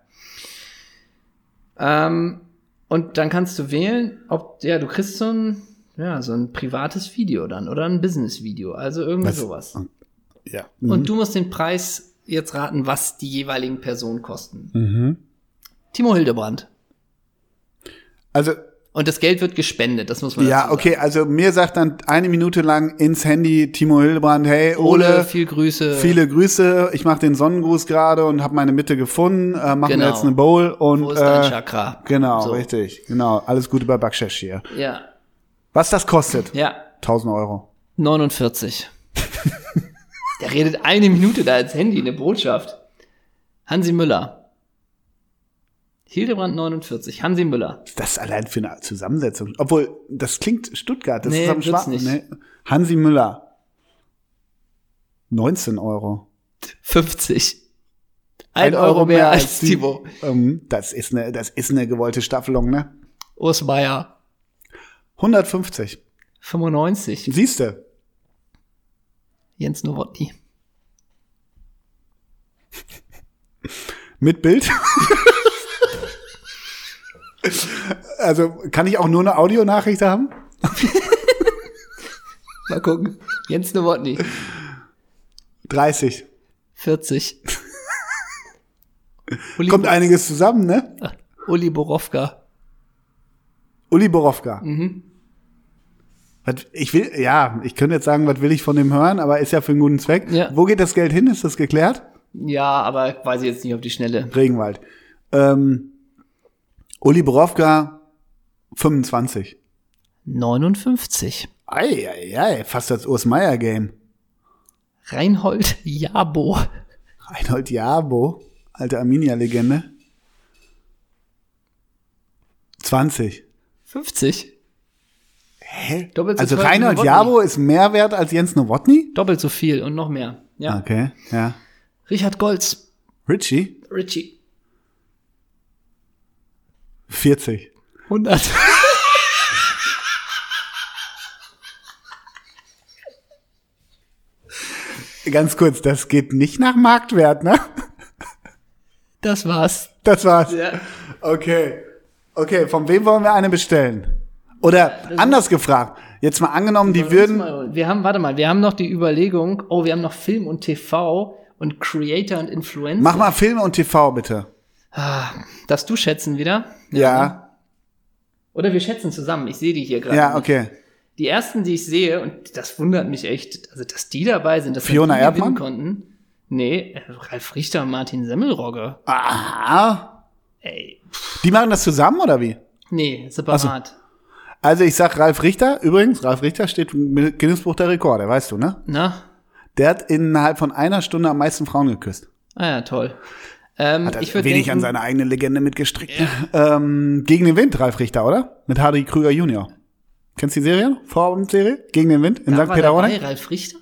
Ähm, und dann kannst du wählen, ob, ja, du kriegst so ein, ja, so ein privates Video dann oder ein Business-Video, also irgendwie Was- sowas. Ja. Und du musst den Preis jetzt raten, was die jeweiligen Personen kosten. Mhm. Timo Hildebrand. Also, Und das Geld wird gespendet, das muss man Ja, okay, also mir sagt dann eine Minute lang ins Handy Timo Hildebrand, hey. Ole, Ole, viel Grüße. viele Grüße, ich mache den Sonnengruß gerade und habe meine Mitte gefunden, äh, machen Genau. jetzt eine Bowl und Wo ist dein äh, Chakra? genau, So. richtig, genau, alles Gute bei Bakshesh hier. Ja. Was das kostet? Ja. 1000 Euro. 49. <laughs> Der redet eine Minute da ins Handy, eine Botschaft. Hansi Müller. Hildebrand 49. Hansi Müller. Das allein für eine Zusammensetzung. Obwohl, das klingt Stuttgart, das Nee, ist am Schwarzen. nicht. Nee. Hansi Müller. 19 Euro. 50. Ein, Euro, mehr als die- Timo. Ähm, das ist eine, das ist eine gewollte Staffelung, ne? Urs Meier. 150. 95. Siehste. Jens Nowotny. Mit Bild. <laughs> also, kann ich auch nur eine Audionachricht haben? <laughs> Mal gucken. Jens Nowotny. 30. 40. Uli, Kommt einiges zusammen, ne? Uli Borowka. Uli Borowka. Mhm. Ich will, ja, ich könnte jetzt sagen, was will ich von dem hören, aber ist ja für einen guten Zweck. Ja. Wo geht das Geld hin? Ist das geklärt? Ja, aber weiß ich jetzt nicht auf die Schnelle. Regenwald. Ähm, Uli Borowka, 25. 59. Ei, ei, ei, fast das Urs Meier Game. Reinhold Jabo. Reinhold Jabo, alte Arminia-Legende. 20. 50. Hä? So also Reinhold. Jabo ist mehr wert als Jens Nowotny? Doppelt so viel und noch mehr. Ja. Okay, ja. Richard Golz. Richie, Richie. 40. 100. Ganz kurz, das geht nicht nach Marktwert, ne? Das war's. Das war's. Ja. Okay. Okay, von wem wollen wir eine bestellen? Oder anders gefragt, jetzt mal angenommen, die würden. Wir haben, warte mal, wir haben noch die Überlegung, oh, wir haben noch Film und TV und Creator und Influencer. Mach mal Filme und TV bitte. Darfst du schätzen wieder? Ja, Oder wir schätzen zusammen. Ich sehe die hier gerade. ja, nicht. okay. Die ersten, die ich sehe, und das wundert mich echt, also dass die dabei sind, dass wir Fiona die gewinnen Erdmann? konnten. Nee, Ralf Richter und Martin Semmelrogge. Ah, Ey, die machen das zusammen oder wie? nee, separat. Also ich sag Ralf Richter, übrigens, Ralf Richter steht im Guinness-Buch der Rekorde, weißt du, ne? Na? Der hat innerhalb von einer Stunde am meisten Frauen geküsst. Ah ja, toll. Ähm, Hat er ich wenig denken, an seine eigene Legende mitgestrickt. ne? Ähm, gegen den Wind, Ralf Richter, oder? Mit Hardy Krüger Junior. Kennst du die Serie? Vorabendserie? Gegen den Wind in da St. Peter-Ording? Ralf Richter?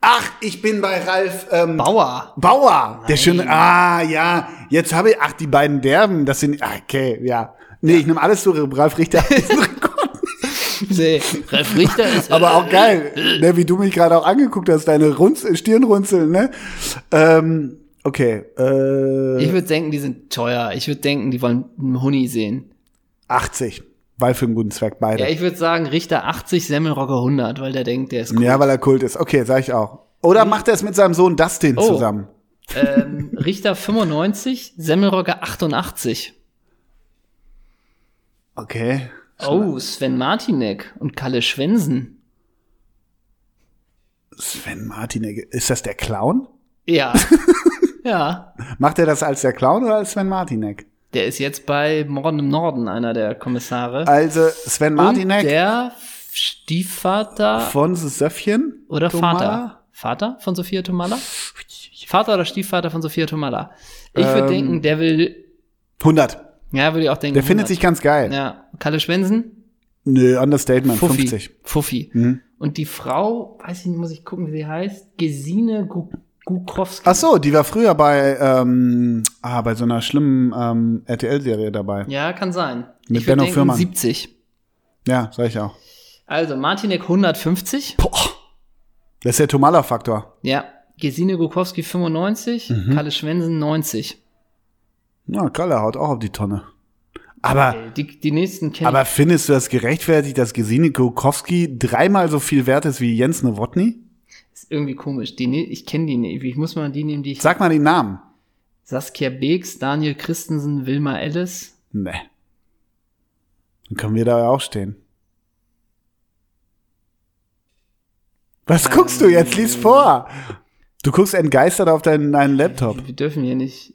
Ach, ich bin bei Ralf ähm, Bauer. Bauer. Der schöne. Ah, ja. Jetzt habe ich. Ach, die beiden Derben, das sind. ah, Okay, ja. Nee, ich nehme alles zu Ralf Richter. <laughs> Nee, Ralf Richter ist. Aber auch geil, ne, wie du mich gerade auch angeguckt hast, deine Runz Stirnrunzeln, ne? Ähm, okay, äh, Ich würde denken, die sind teuer. Ich würde denken, die wollen einen Huni sehen. 80, weil für einen guten Zweck beide. Ja, Ja, ich würde sagen, Richter 80, Semmelrogge 100, weil der denkt, der ist cool. weil er Kult ist. Okay, sag ich auch. Oder macht er es mit seinem Sohn Dustin Oh. zusammen? ähm, Richter 95, Semmelrogge 88. Okay. Oh, Sven Martinek und Kalle Schwensen. Sven Martinek, ist das der Clown? Ja. <laughs> ja. Macht er das als der Clown oder als Sven Martinek? Der ist jetzt bei Morden im Norden, einer der Kommissare. Also Sven und Martinek der Stiefvater von Söffchen oder Tomala? Vater. Vater von Sophia Tomala? Vater oder Stiefvater von Sophia Tomala? Ich würde Ähm, denken, der will, 100. ja, würde ich auch denken. Der findet 100. sich ganz geil. Ja, Kalle Schwensen, Nö, Understatement, Fuffi. 50. Fuffi. Mhm. Und die Frau, weiß ich nicht, muss ich gucken, wie sie heißt, Gesine Gu Gukowski. Ach so, die war früher bei, ähm, ah, bei so einer schlimmen ähm, RTL-Serie dabei. Ja, kann sein. Mit ich Benno denken Fürmann. 70. Ja, sag ich auch. Also Martinek 150. Boah. Das ist der Tomala-Faktor. Ja. Gesine Gukowski 95. Mhm. Kalle Schwensen 90. Na, Kalle haut auch auf die Tonne. Aber, Ey, Die, die nächsten aber findest du das gerechtfertigt, dass Gesine Gukowski dreimal so viel wert ist wie Jens Nowotny? Ist irgendwie komisch. Die, ne- ich kenne die nicht. Ich muss mal die nehmen, die ich. Sag mal den Namen. Saskia Beeks, Daniel Christensen, Wilma Ellis. Nee. Dann können wir da auch stehen. Was guckst du jetzt? Lies vor. Du guckst entgeistert auf deinen, deinen Laptop. Wir dürfen hier nicht.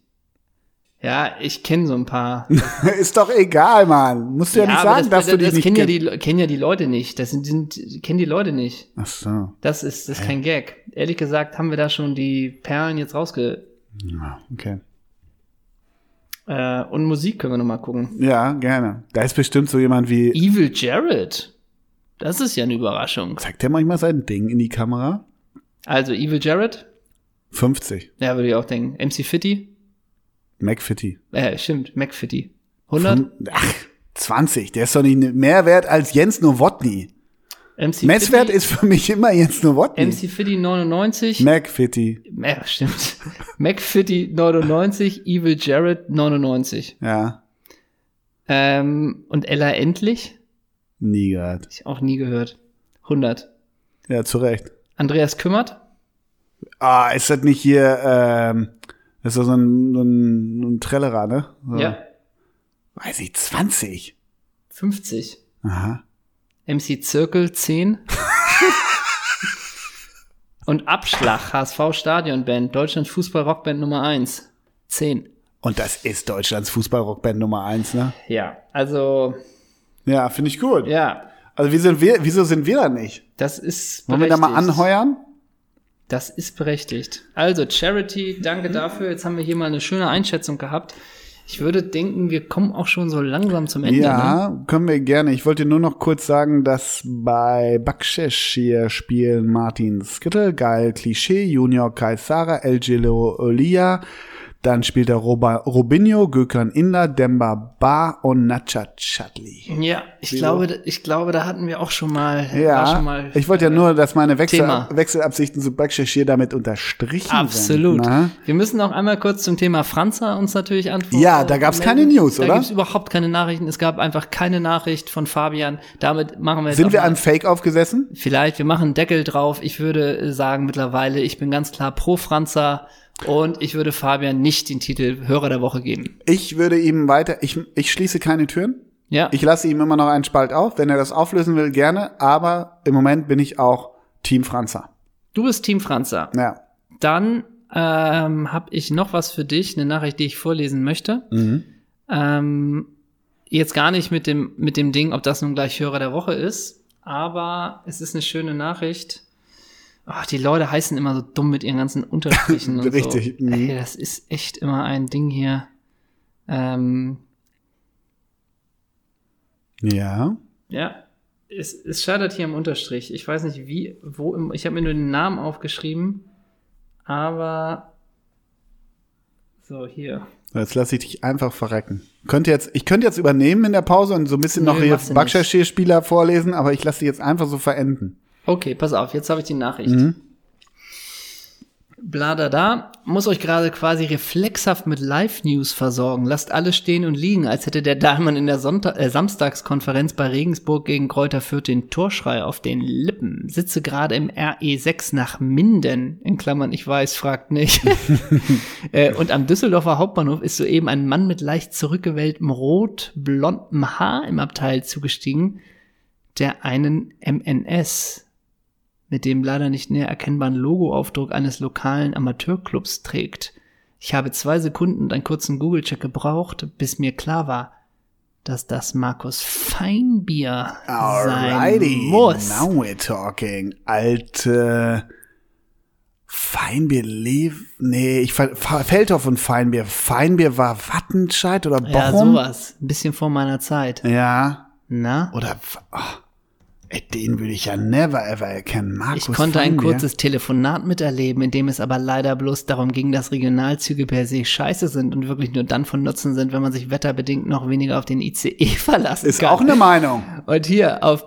Ja, ich kenne so ein paar. <laughs> Ist doch egal, Mann. Musst du ja, nicht aber sagen, dass das, du die das nicht kennen ja, kennst. die, kennen ja die Leute nicht. Das sind, sind kennen die Leute nicht. Ach so. Das ist, das ist kein Gag. Ehrlich gesagt haben wir da schon die Perlen jetzt rausge. Ja, okay. Äh, und Musik können wir noch mal gucken. Ja, gerne. Da ist bestimmt so jemand wie. Evil Jared. Das ist ja eine Überraschung. Zeigt der manchmal sein Ding in die Kamera? Also Evil Jared. 50. Ja, würde ich auch denken. MC Fitty. McFitty. Äh, stimmt. McFitty. 100. Fün- Ach, 20. Der ist doch nicht mehr wert als Jens Nowotny. MC Messwert Fitty, ist für mich immer Jens Nowotny. MC Fitty 99. McFitty. Ja, stimmt. <laughs> McFitty 99, Evil Jared 99. Ja, Ähm, und Ella Endlich? nie gehört. Ich auch nie gehört. 100. Ja, zu Recht. Andreas Kümmert? Ah, ist das nicht hier, ähm, das ist doch so ein, so ein, so ein Trellerer, ne? So. Ja. Weiß ich, 20. 50. Aha. MC Zirkel 10. und Abschlag, HSV Stadionband, Deutschland Fußball Rockband Nummer 1. 10. Und das ist Deutschlands Fußballrockband Nummer eins, ne? Ja, also, Ja, finde ich gut. ja, Also wie sind wir, wieso sind wir da nicht? das ist Wollen wir da mal anheuern? Das ist berechtigt. Also, Charity, danke dafür. Jetzt haben wir hier mal eine schöne Einschätzung gehabt. Ich würde denken, wir kommen auch schon so langsam zum Ende. Ne? Ja, können wir gerne. Ich wollte nur noch kurz sagen, dass bei Bakshesh hier spielen Martin Skittle, Geil Klischee, Junior Kaisara, El Gilo Olia, dann spielt er Roba, Robinho, Gökhan Inder, Demba Ba und Nacha Chadli. Ja, ich Wieso? glaube, ich glaube, da hatten wir auch schon mal. Ja, schon mal ich wollte ja nur, dass meine Wechsel. Wechselabsichten zu Bakshesh hier damit unterstrichen Absolut. sind. ne? Wir müssen auch einmal kurz zum Thema Franza uns natürlich antworten. Ja, da gab's keine News, da oder? Da gibt's überhaupt keine Nachrichten. Es gab einfach keine Nachricht von Fabian. Damit machen wir jetzt Sind wir an Fake aufgesessen? Vielleicht, wir machen einen Deckel drauf. Ich würde äh, sagen mittlerweile, ich bin ganz klar pro Franza und ich würde Fabian nicht den Titel Hörer der Woche geben. Ich würde ihm weiter, ich, ich schließe keine Türen. Ja, Ich lasse ihm immer noch einen Spalt auf. Wenn er das auflösen will, gerne. Aber im Moment bin ich auch Team Franza. du bist Team Franza. Ja. Dann ähm, habe ich noch was für dich, eine Nachricht, die ich vorlesen möchte. Ähm, jetzt gar nicht mit dem, mit dem Ding, ob das nun gleich Hörer der Woche ist, aber es ist eine schöne Nachricht. Ach, die Leute heißen immer so dumm mit ihren ganzen Unterstrichen <laughs> und Richtig, so. mhm. Ey, das ist echt immer ein Ding hier. Ähm, Ja. ja, es, es scheitert hier am Unterstrich. Ich weiß nicht wie, wo im, ich habe mir nur den Namen aufgeschrieben, aber so hier. Jetzt lasse ich dich einfach verrecken. Könnte jetzt, ich könnte jetzt übernehmen in der Pause und so ein bisschen Nö, noch hier. Bakshashir-Spieler vorlesen, aber ich lasse dich jetzt einfach so verenden. Okay, pass auf, jetzt habe ich die Nachricht. Mhm. Bladada, muss euch gerade quasi reflexhaft mit Live-News versorgen. Lasst alles stehen und liegen, als hätte der Dahlmann in der Sonntag äh, Samstagskonferenz bei Regensburg gegen Kräuter Fürth den Torschrei auf den Lippen. Sitze gerade im RE6 nach Minden, in Klammern, ich weiß, fragt nicht. <laughs> äh, und am Düsseldorfer Hauptbahnhof ist soeben ein Mann mit leicht zurückgewelltem rot-blontem Haar im Abteil zugestiegen, der einen MNS mit dem leider nicht näher erkennbaren Logoaufdruck eines lokalen Amateurclubs trägt. Ich habe zwei Sekunden und einen kurzen Google-Check gebraucht, bis mir klar war, dass das Markus Feinbier sein muss. now we're talking. Alte Feinbier, Lev, nee, ich Fa- Feldhoff und Feinbier. Feinbier war Wattenscheid oder Bochum? Ja, sowas. Ein bisschen vor meiner Zeit. Ja. Na? Oder, oh, ey, den würde ich ja never ever erkennen. Markus Ich konnte ein kurzes Telefonat miterleben, in dem es aber leider bloß darum ging, dass Regionalzüge per se scheiße sind und wirklich nur dann von Nutzen sind, wenn man sich wetterbedingt noch weniger auf den ICE <laughs> verlassen Ist kann. auch eine Meinung. Und hier auf,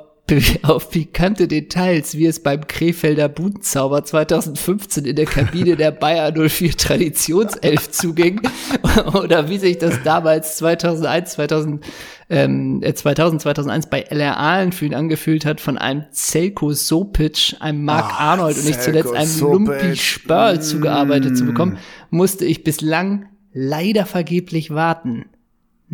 auf pikante Details, wie es beim Krefelder Budenzauber 2015 in der Kabine der Bayer 04 Traditionself zuging <laughs> oder wie sich das damals 2001, 2000, ähm, äh, 2000, 2001 bei LR Ahlenfühlen angefühlt hat, von einem Zelko Sopic, einem Mark Ah, Arnold und nicht zuletzt einem Sopic. Lumpi Spörl Mm. zugearbeitet zu bekommen, musste ich bislang leider vergeblich warten.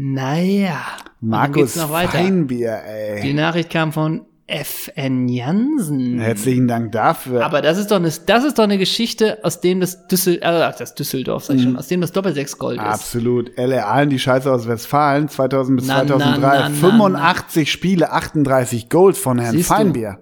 Naja. Markus noch weiter. Feinbier, ey. Die Nachricht kam von FN Jansen. Herzlichen Dank dafür. Aber das ist doch eine, das ist doch eine Geschichte, aus dem das Düssel, äh, das Düsseldorf, sag ich Mhm. schon, aus dem das Doppelsechs Gold ist. Absolut. LR Aalen, die Scheiße aus Westfalen, 2000 bis Na, na, 2003. na, na, 85 Spiele, 38 Goals von Herrn Siehst du? Feinbier.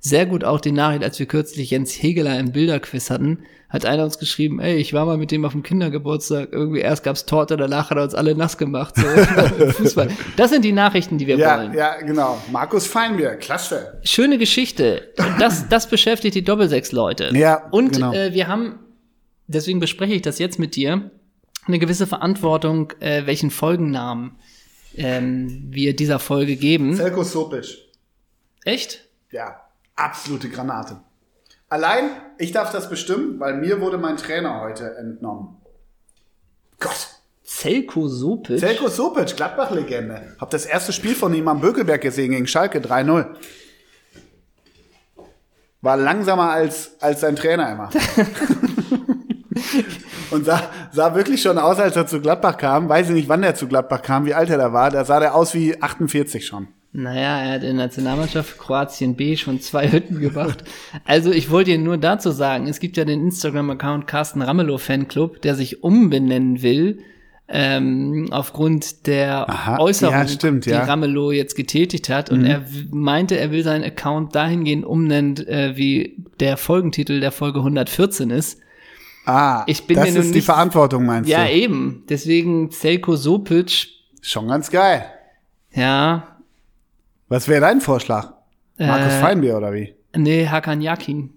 Sehr gut auch die Nachricht, als wir kürzlich Jens Hegeler im Bilderquiz hatten, hat einer uns geschrieben, ey, ich war mal mit dem auf dem Kindergeburtstag, irgendwie erst gab's Torte, danach hat er uns alle nass gemacht, so <laughs> Fußball. Das sind die Nachrichten, die wir Ja, wollen. ja, genau. Markus Feinbier, klasse. Schöne Geschichte. Das, das beschäftigt die Doppelsechs-Leute. Ja, Und genau. äh, wir haben, deswegen bespreche ich das jetzt mit dir, eine gewisse Verantwortung, äh, welchen Folgennamen ähm, wir dieser Folge geben. Selko Sopic. Echt? Ja, absolute Granate. Allein, ich darf das bestimmen, weil mir wurde mein Trainer heute entnommen. Gott. Zelko Sopic? Selko Sopic, Gladbach-Legende. Hab das erste Spiel von ihm am Bökelberg gesehen gegen Schalke 3-0. War langsamer als, als sein Trainer immer. <laughs> Und sah, sah wirklich schon aus, als er zu Gladbach kam. Weiß ich nicht, wann der zu Gladbach kam, wie alt er da war. Da sah der aus wie 48 schon. Naja, er hat in der Nationalmannschaft Kroatien B schon zwei Hütten gemacht. Also ich wollte dir nur dazu sagen, es gibt ja den Instagram-Account Carsten Ramelow Fanclub, der sich umbenennen will, ähm, aufgrund der Aha, Äußerung, ja, stimmt, die ja. Mhm. Ramelow jetzt getätigt hat. Und er w- meinte, er will seinen Account dahingehend umnennen, äh, wie der Folgentitel der Folge 114 ist. Ah, Ich bin das ist die nicht- Verantwortung, meinst Ja, du? eben. Deswegen Zelko Sopic, Schon ganz geil. ja, Was wäre dein Vorschlag? Markus Äh, Feinbier oder wie? nee, Hakan Yakin.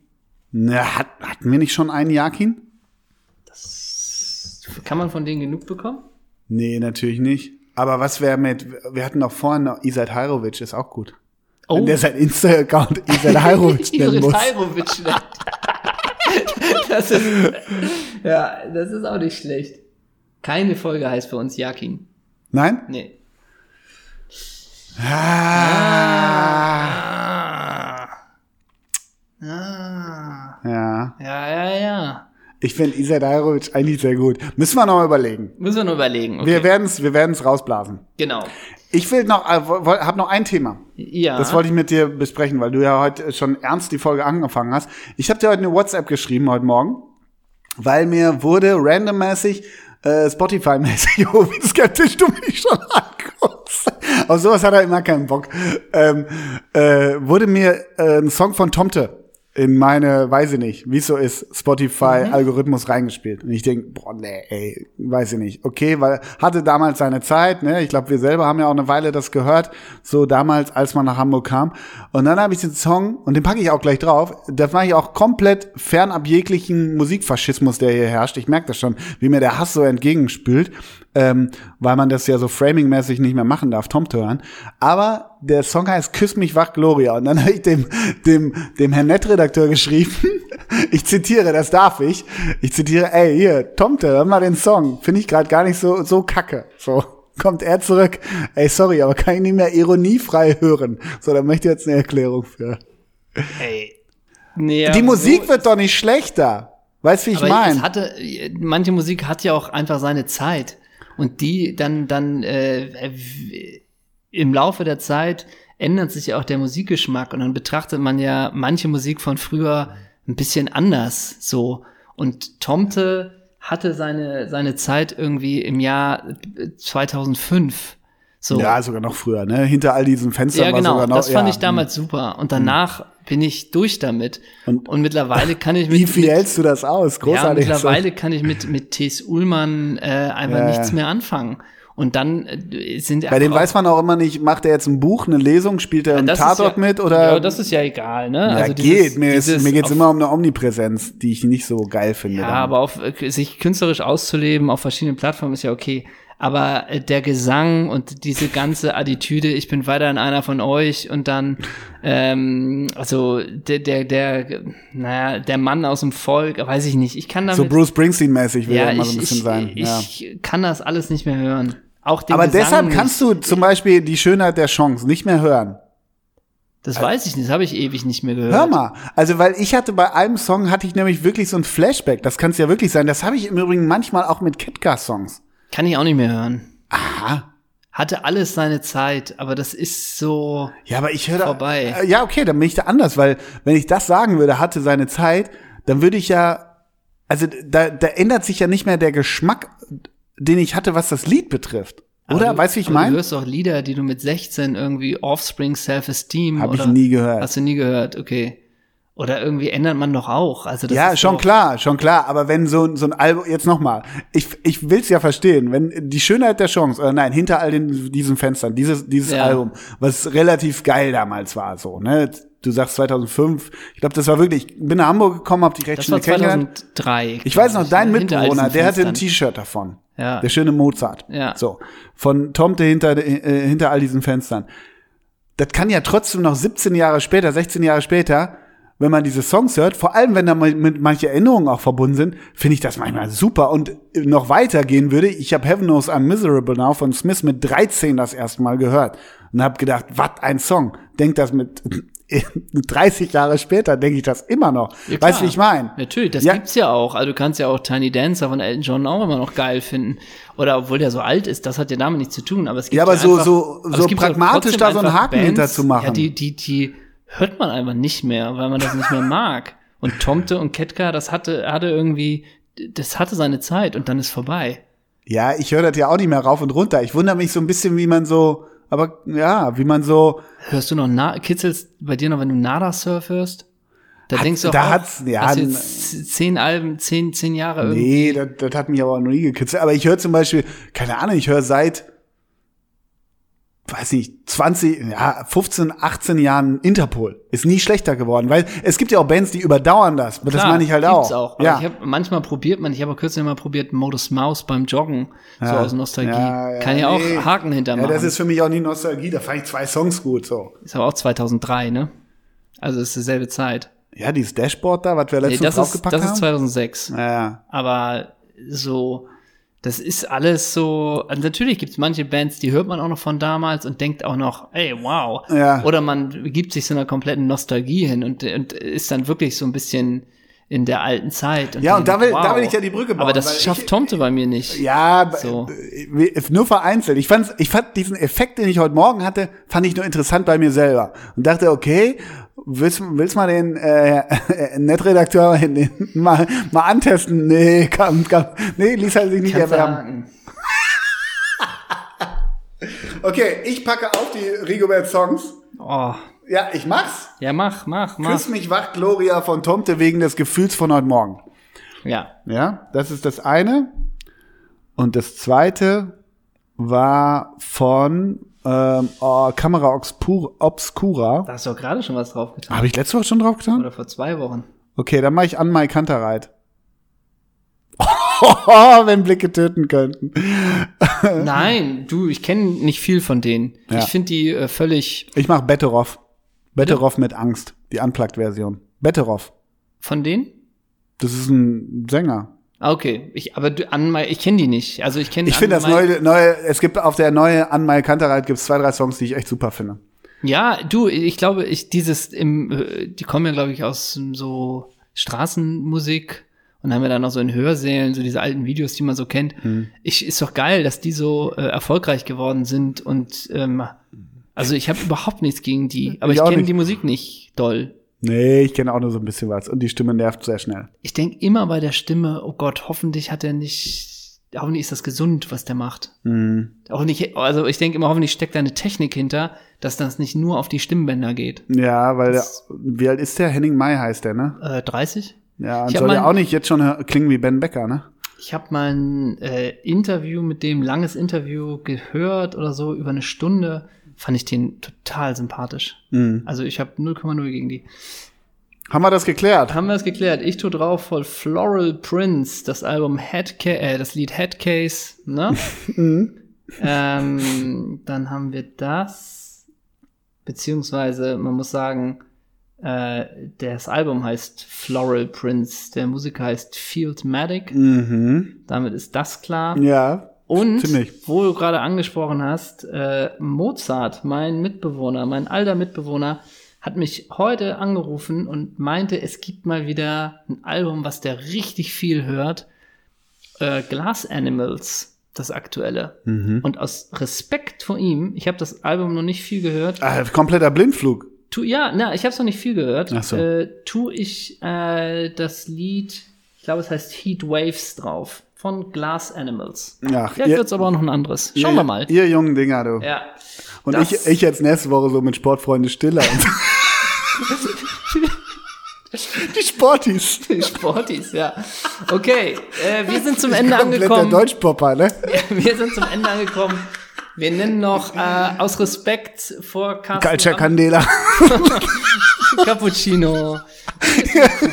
Na, hat, hatten wir nicht schon einen Jakin? Kann man von denen genug bekommen? Nee, natürlich nicht. Aber was wäre mit, wir hatten doch vorhin noch Isat Hajrovic, ist auch gut. Oh. Wenn der sein Insta-Account <laughs> Isat Hajrovic nennen muss. Hajrovic nennt. <laughs> das ist, ja, das ist auch nicht schlecht. Keine Folge heißt bei uns Jakin. Nein? Nee. Ah. Ah. Ja. Ja, ja, ja. Ich finde Isat Hajrovic eigentlich sehr gut. Müssen wir noch mal überlegen. Müssen wir nur überlegen. Okay. Wir werden's, wir werden's rausblasen. genau. Ich will noch, äh, hab noch ein Thema. Ja. Das wollte ich mit dir besprechen, weil du ja heute schon ernst die Folge angefangen hast. Ich habe dir heute eine WhatsApp geschrieben heute Morgen, weil mir wurde randommäßig, äh, Spotify-mäßig, <laughs> oh, wie skeptisch du mich schon anguckst. Auf sowas hat er immer keinen Bock. Ähm, äh, wurde mir äh, ein Song von Tomte in meine, weiß ich nicht, wie es so ist, Spotify-Algorithmus reingespielt. Und ich denk, boah, nee, ey, weiß ich nicht. Okay, weil hatte damals seine Zeit, ne? Ich glaube, wir selber haben ja auch eine Weile das gehört, so damals, als man nach Hamburg kam. Und dann habe ich den Song, und den packe ich auch gleich drauf, das mache ich auch komplett fernab jeglichen Musikfaschismus, der hier herrscht. Ich merke das schon, wie mir der Hass so entgegenspült, ähm, weil man das ja so framingmäßig nicht mehr machen darf, Tom zu hören. Aber der Song heißt Küss mich wach, Gloria. Und dann <laughs> habe ich dem, dem, dem Herrn Nettredakteur geschrieben, <laughs> ich zitiere, das darf ich, ich zitiere, ey, hier, Tomte, hör mal den Song. Finde ich gerade gar nicht so, so kacke. So. <laughs> Kommt er zurück, ey, sorry, aber kann ich nicht mehr ironiefrei hören. So, da möchte ich jetzt eine Erklärung für. Ey. Nee, Die aber Musik so- wird doch nicht schlechter. Weißt du, wie ich meine? hatte, manche Musik hat ja auch einfach seine Zeit. Und die dann, dann äh, im Laufe der Zeit ändert sich ja auch der Musikgeschmack und dann betrachtet man ja manche Musik von früher ein bisschen anders so. Und Tomte hatte seine, seine Zeit irgendwie im Jahr 2005. So. Ja, sogar noch früher, ne? Hinter all diesen Fenstern Ja, war genau. sogar noch. Das fand ja. ich damals super. Und danach bin ich durch damit. Und- Und, mittlerweile kann ich <laughs> mit, Wie viel hältst du das aus? ja, Großartig. mittlerweile kann ich mit, mit T.S. Ullmann äh, einfach Ja, nichts ja. mehr anfangen. Und dann äh, sind Bei dem weiß man auch immer nicht, macht er jetzt ein Buch, eine Lesung, spielt er im ist Tatort ja, mit oder? Ja, das ist ja egal, ne? ja, also geht. dieses- mir ist, mir geht's auf- immer um eine Omnipräsenz, die ich nicht so geil finde. Ja, dann. aber auf, äh, sich künstlerisch auszuleben auf verschiedenen Plattformen ist ja okay. Aber äh, der Gesang und diese ganze Attitüde, ich bin weiterhin einer von euch und dann, ähm, also der, der, der, naja, der Mann aus dem Volk, weiß ich nicht. Ich kann damit, so Bruce Springsteen-mäßig will ja, er immer ich, so ein bisschen ich, sein. ich, ja. kann das alles nicht mehr hören. Auch den Aber Gesang deshalb nicht. kannst du zum Beispiel die Schönheit der Chance nicht mehr hören. Das weiß ich nicht, das habe ich ewig nicht mehr gehört. Hör mal, also weil ich hatte bei einem Song hatte ich nämlich wirklich so ein Flashback. Das kann es ja wirklich sein. Das habe ich im Übrigen manchmal auch mit Ketka-Songs. Kann ich auch nicht mehr hören. Aha. hatte alles seine Zeit, aber das ist so. Ja, aber ich höre Vorbei. Äh, ja, okay, dann bin ich da anders, weil wenn ich das sagen würde, hatte seine Zeit, dann würde ich ja, also da, da ändert sich ja nicht mehr der Geschmack, den ich hatte, was das Lied betrifft. Oder? du, weißt du, wie ich aber Du meine? hörst auch Lieder, die du mit 16 irgendwie Offspring Self-Esteem Hab ich nie gehört. Hast du nie gehört, okay. Oder irgendwie ändert man doch auch. Also das Ja, schon klar, schon klar. Aber wenn so, so ein Album, jetzt nochmal, ich, ich will's ja verstehen, wenn die Schönheit der Chance, oder nein, hinter all den, diesen Fenstern, dieses, dieses Ja. Album, was relativ geil damals war, so, ne? Du sagst 2005, ich glaube, das war wirklich, ich bin nach Hamburg gekommen, hab dich recht Das schnell war kennengelernt. 2003. Ich weiß noch, dein ne? Mitbewohner, der hatte ein. T-Shirt davon. Ja. Der schöne Mozart. Ja. So. Von Tomte hinter, äh, hinter all diesen Fenstern. Das kann ja trotzdem noch 17 Jahre später, 16 Jahre später, wenn man diese Songs hört, vor allem wenn da mit manche Erinnerungen auch verbunden sind, finde ich das manchmal super. Und noch weitergehen würde, ich habe Heaven Knows I'm Miserable Now von Smith mit 13 das erste Mal gehört und habe gedacht, was ein Song. Denk das mit <laughs> 30 Jahre später, denke ich das immer noch. Ja, weißt du, wie ich meine? Natürlich, das Ja. gibt's ja auch. Also du kannst ja auch Tiny Dancer von Elton John auch immer noch geil finden. Oder obwohl der so alt ist, das hat ja damit nichts zu tun. Aber es gibt Ja, aber so- einfach, so- so pragmatisch da so einen Haken hinter zu machen. Ja, die, die, die hört man einfach nicht mehr, weil man das nicht mehr mag. Und Tomte und Ketka, das hatte, hatte irgendwie, das hatte seine Zeit und dann ist vorbei. Ja, ich höre das ja auch nicht mehr rauf und runter. Ich wundere mich so ein bisschen, wie man so, aber ja, wie man so, Hörst du noch, Na kitzelst bei dir noch, wenn du Nada Surf hörst? Da Hat- denkst du auch, da hat's- ja, hast jetzt zehn Alben, zehn, zehn Jahre irgendwie. nee, das, das hat mich aber noch nie gekitzelt. Aber ich höre zum Beispiel, keine Ahnung, ich höre seit, weiß nicht, 20, ja, 15, 18 Jahren Interpol. Ist nie schlechter geworden, weil es gibt ja auch Bands, die überdauern das. Aber das Klar, meine ich halt auch. auch. Ja. ich hab, manchmal probiert man, ich habe auch kürzlich mal probiert, Modus Maus beim Joggen, so Ja. aus Nostalgie. Ja, ja, Kann ja auch nee. Haken hintermachen. ja, das ist für mich auch nie Nostalgie. Da fand ich zwei Songs gut, so. ist aber auch 2003, ne? Also ist dieselbe Zeit. Ja, dieses Dashboard da, was wir Nee, letztens das ist, draufgepackt das ist haben. 2006. ja, ja. Aber so, das ist alles so, also natürlich gibt's manche Bands, die hört man auch noch von damals und denkt auch noch, ey, wow. Ja. Oder man gibt sich so einer kompletten Nostalgie hin und, und ist dann wirklich so ein bisschen in der alten Zeit. Ja, und da will- da will ich ja die Brücke bauen, Aber das schafft ich- Tomte bei mir nicht. Ja, So. äh, nur vereinzelt. Ich fand, ich fand diesen Effekt, den ich heute Morgen hatte, fand ich nur interessant bei mir selber und dachte, okay, willst, willst mal den äh, Netredakteur den, mal, mal antesten? Nee, kann, kann, nee, ließ halt sich nicht Kannst erwärmen. sagen. Okay, ich packe auf die Rigobert Songs. Oh, Ja, ich mach's. ja, mach, mach, mach. Küss mich wach, Gloria von Tomte wegen des Gefühls von heute Morgen. Ja. Ja, das ist das eine. Und das zweite war von ähm, oh, Kamera Obscura. Da hast du doch gerade schon was drauf getan. Habe ich letzte Woche schon drauf getan? Oder vor zwei Wochen. Okay, dann mache ich an Mai Kanterreit. <laughs> wenn Blicke töten könnten. Nein, du, ich kenne nicht viel von denen. Ja. Ich finde die äh, völlig Ich mache Betteroff. Betteroff mit Angst. Die Unplugged-Version. Betteroff. von denen. Das ist ein Sänger. Ah, okay. Ich, aber du, an ich kenne die nicht. Also ich kenne Ich finde das neue, neue, es gibt auf der neue An Mai Kanterreit gibt's zwei, drei Songs, die ich echt super finde. Ja, du, ich glaube, ich dieses im, äh, die kommen ja, glaube ich, aus so Straßenmusik und haben ja dann noch so in Hörsälen so diese alten Videos, die man so kennt. Hm. Ich ist doch geil, dass die so äh, erfolgreich geworden sind und ähm, also ich habe überhaupt nichts gegen die, aber Ich ich, auch kenne die Musik nicht doll. Nee, ich kenne auch nur so ein bisschen was. Und die Stimme nervt sehr schnell. Ich denke immer bei der Stimme, oh Gott, hoffentlich hat er nicht, hoffentlich ist das gesund, was der macht. Mhm. Auch nicht, also ich denke immer, hoffentlich steckt da eine Technik hinter, dass das nicht nur auf die Stimmbänder geht. Ja, weil der, Das- wie alt ist der? Henning Mai heißt der, ne? Äh, 30? Ja, und soll ja auch nicht jetzt schon klingen wie Ben Becker, ne? Ich habe mal ein äh, Interview mit dem, langes Interview gehört oder so, über eine Stunde. Fand ich den total sympathisch. Mhm. Also ich habe 0,0 gegen die. Haben wir das geklärt? Haben wir es geklärt. Ich tu drauf voll Floral Prince, das Album Headca äh, das Lied Headcase, ne? <laughs> ähm, dann haben wir das, beziehungsweise man muss sagen, äh, das Album heißt Floral Prince, der Musiker heißt Fieldmatic. Mhm. Damit ist das klar. Ja. Und Ziemlich. wo du gerade angesprochen hast, äh, Mozart, mein Mitbewohner, mein alter Mitbewohner, hat mich heute angerufen und meinte, es gibt mal wieder ein Album, was der richtig viel hört. Äh, Glass Animals. das aktuelle. Mhm. Und aus Respekt vor ihm, ich habe das Album noch nicht viel gehört. Ah, kompletter Blindflug. Tu, ja, na, ich habe es noch nicht viel gehört. Ach so. Äh, tu ich äh, das Lied, ich glaube, es heißt Heat Waves drauf von Glass Animals. Ach, Vielleicht ihr- wird's aber auch noch ein anderes. Schauen ihr, wir mal. Ihr jungen Dinger, du. Ja. Und ich, ich jetzt nächste Woche so mit Sportfreunde Stiller. <laughs> Die Sportis. Die Sportis, ja. Okay, äh, wir sind zum Ende angekommen. Deutschpopper, ne? <laughs> Wir sind zum Ende angekommen. Wir nennen noch äh, aus Respekt vor Carsten Calcia Candela. <laughs> Cappuccino.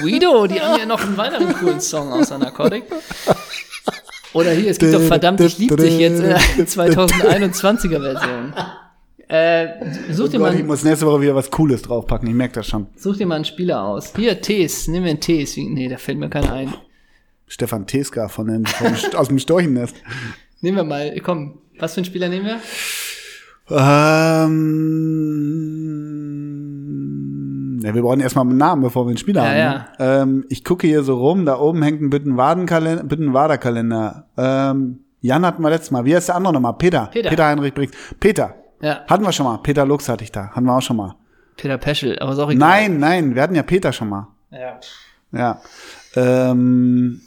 Guido, die haben ja noch einen weiteren coolen Song außer Narcotic. Oder hier, es gibt doch verdammt, ich lieb dich jetzt in der <laughs> 2021er Version. Äh, such, dir Oh Gott, mal, ich muss nächste Woche wieder was Cooles draufpacken, ich merke das schon. such dir mal einen Spieler aus. Hier, Tees, nimm mir einen Tees. Nee, da fällt mir keiner ein. Stefan Teska von den, vom, aus dem Storchennest. Nehmen wir mal, komm, was für einen Spieler nehmen wir? Ähm, ja, wir brauchen erstmal einen Namen, bevor wir einen Spieler Ja, haben. ja. Ne? Ähm, ich gucke hier so rum, da oben hängt ein Büttenwadenkalender, Büttenwaderkalender. Ähm, Jan hatten wir letztes Mal. Wie heißt der andere nochmal? Peter. Peter. Heinrich Briggs. Peter. Ja, Hatten wir schon mal. Peter Lux hatte ich da. Hatten wir auch schon mal. Peter Peschel, aber ist auch egal. Nein, nein, wir hatten ja Peter schon mal. Ja. Ja. Ähm,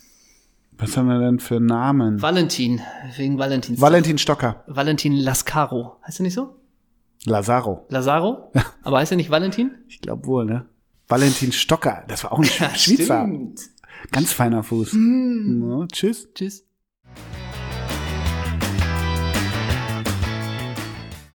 was haben wir denn für Namen? Valentin, wegen Valentins. Valentin Stocker. Valentin Lascaro. Heißt er nicht so? Lazaro. Lazaro? <laughs> Aber heißt er nicht Valentin? Ich glaube wohl, ne? Valentin Stocker. Das war auch ein Schweizer. Stimmt. Ganz feiner Fuß. Ja, tschüss. Tschüss.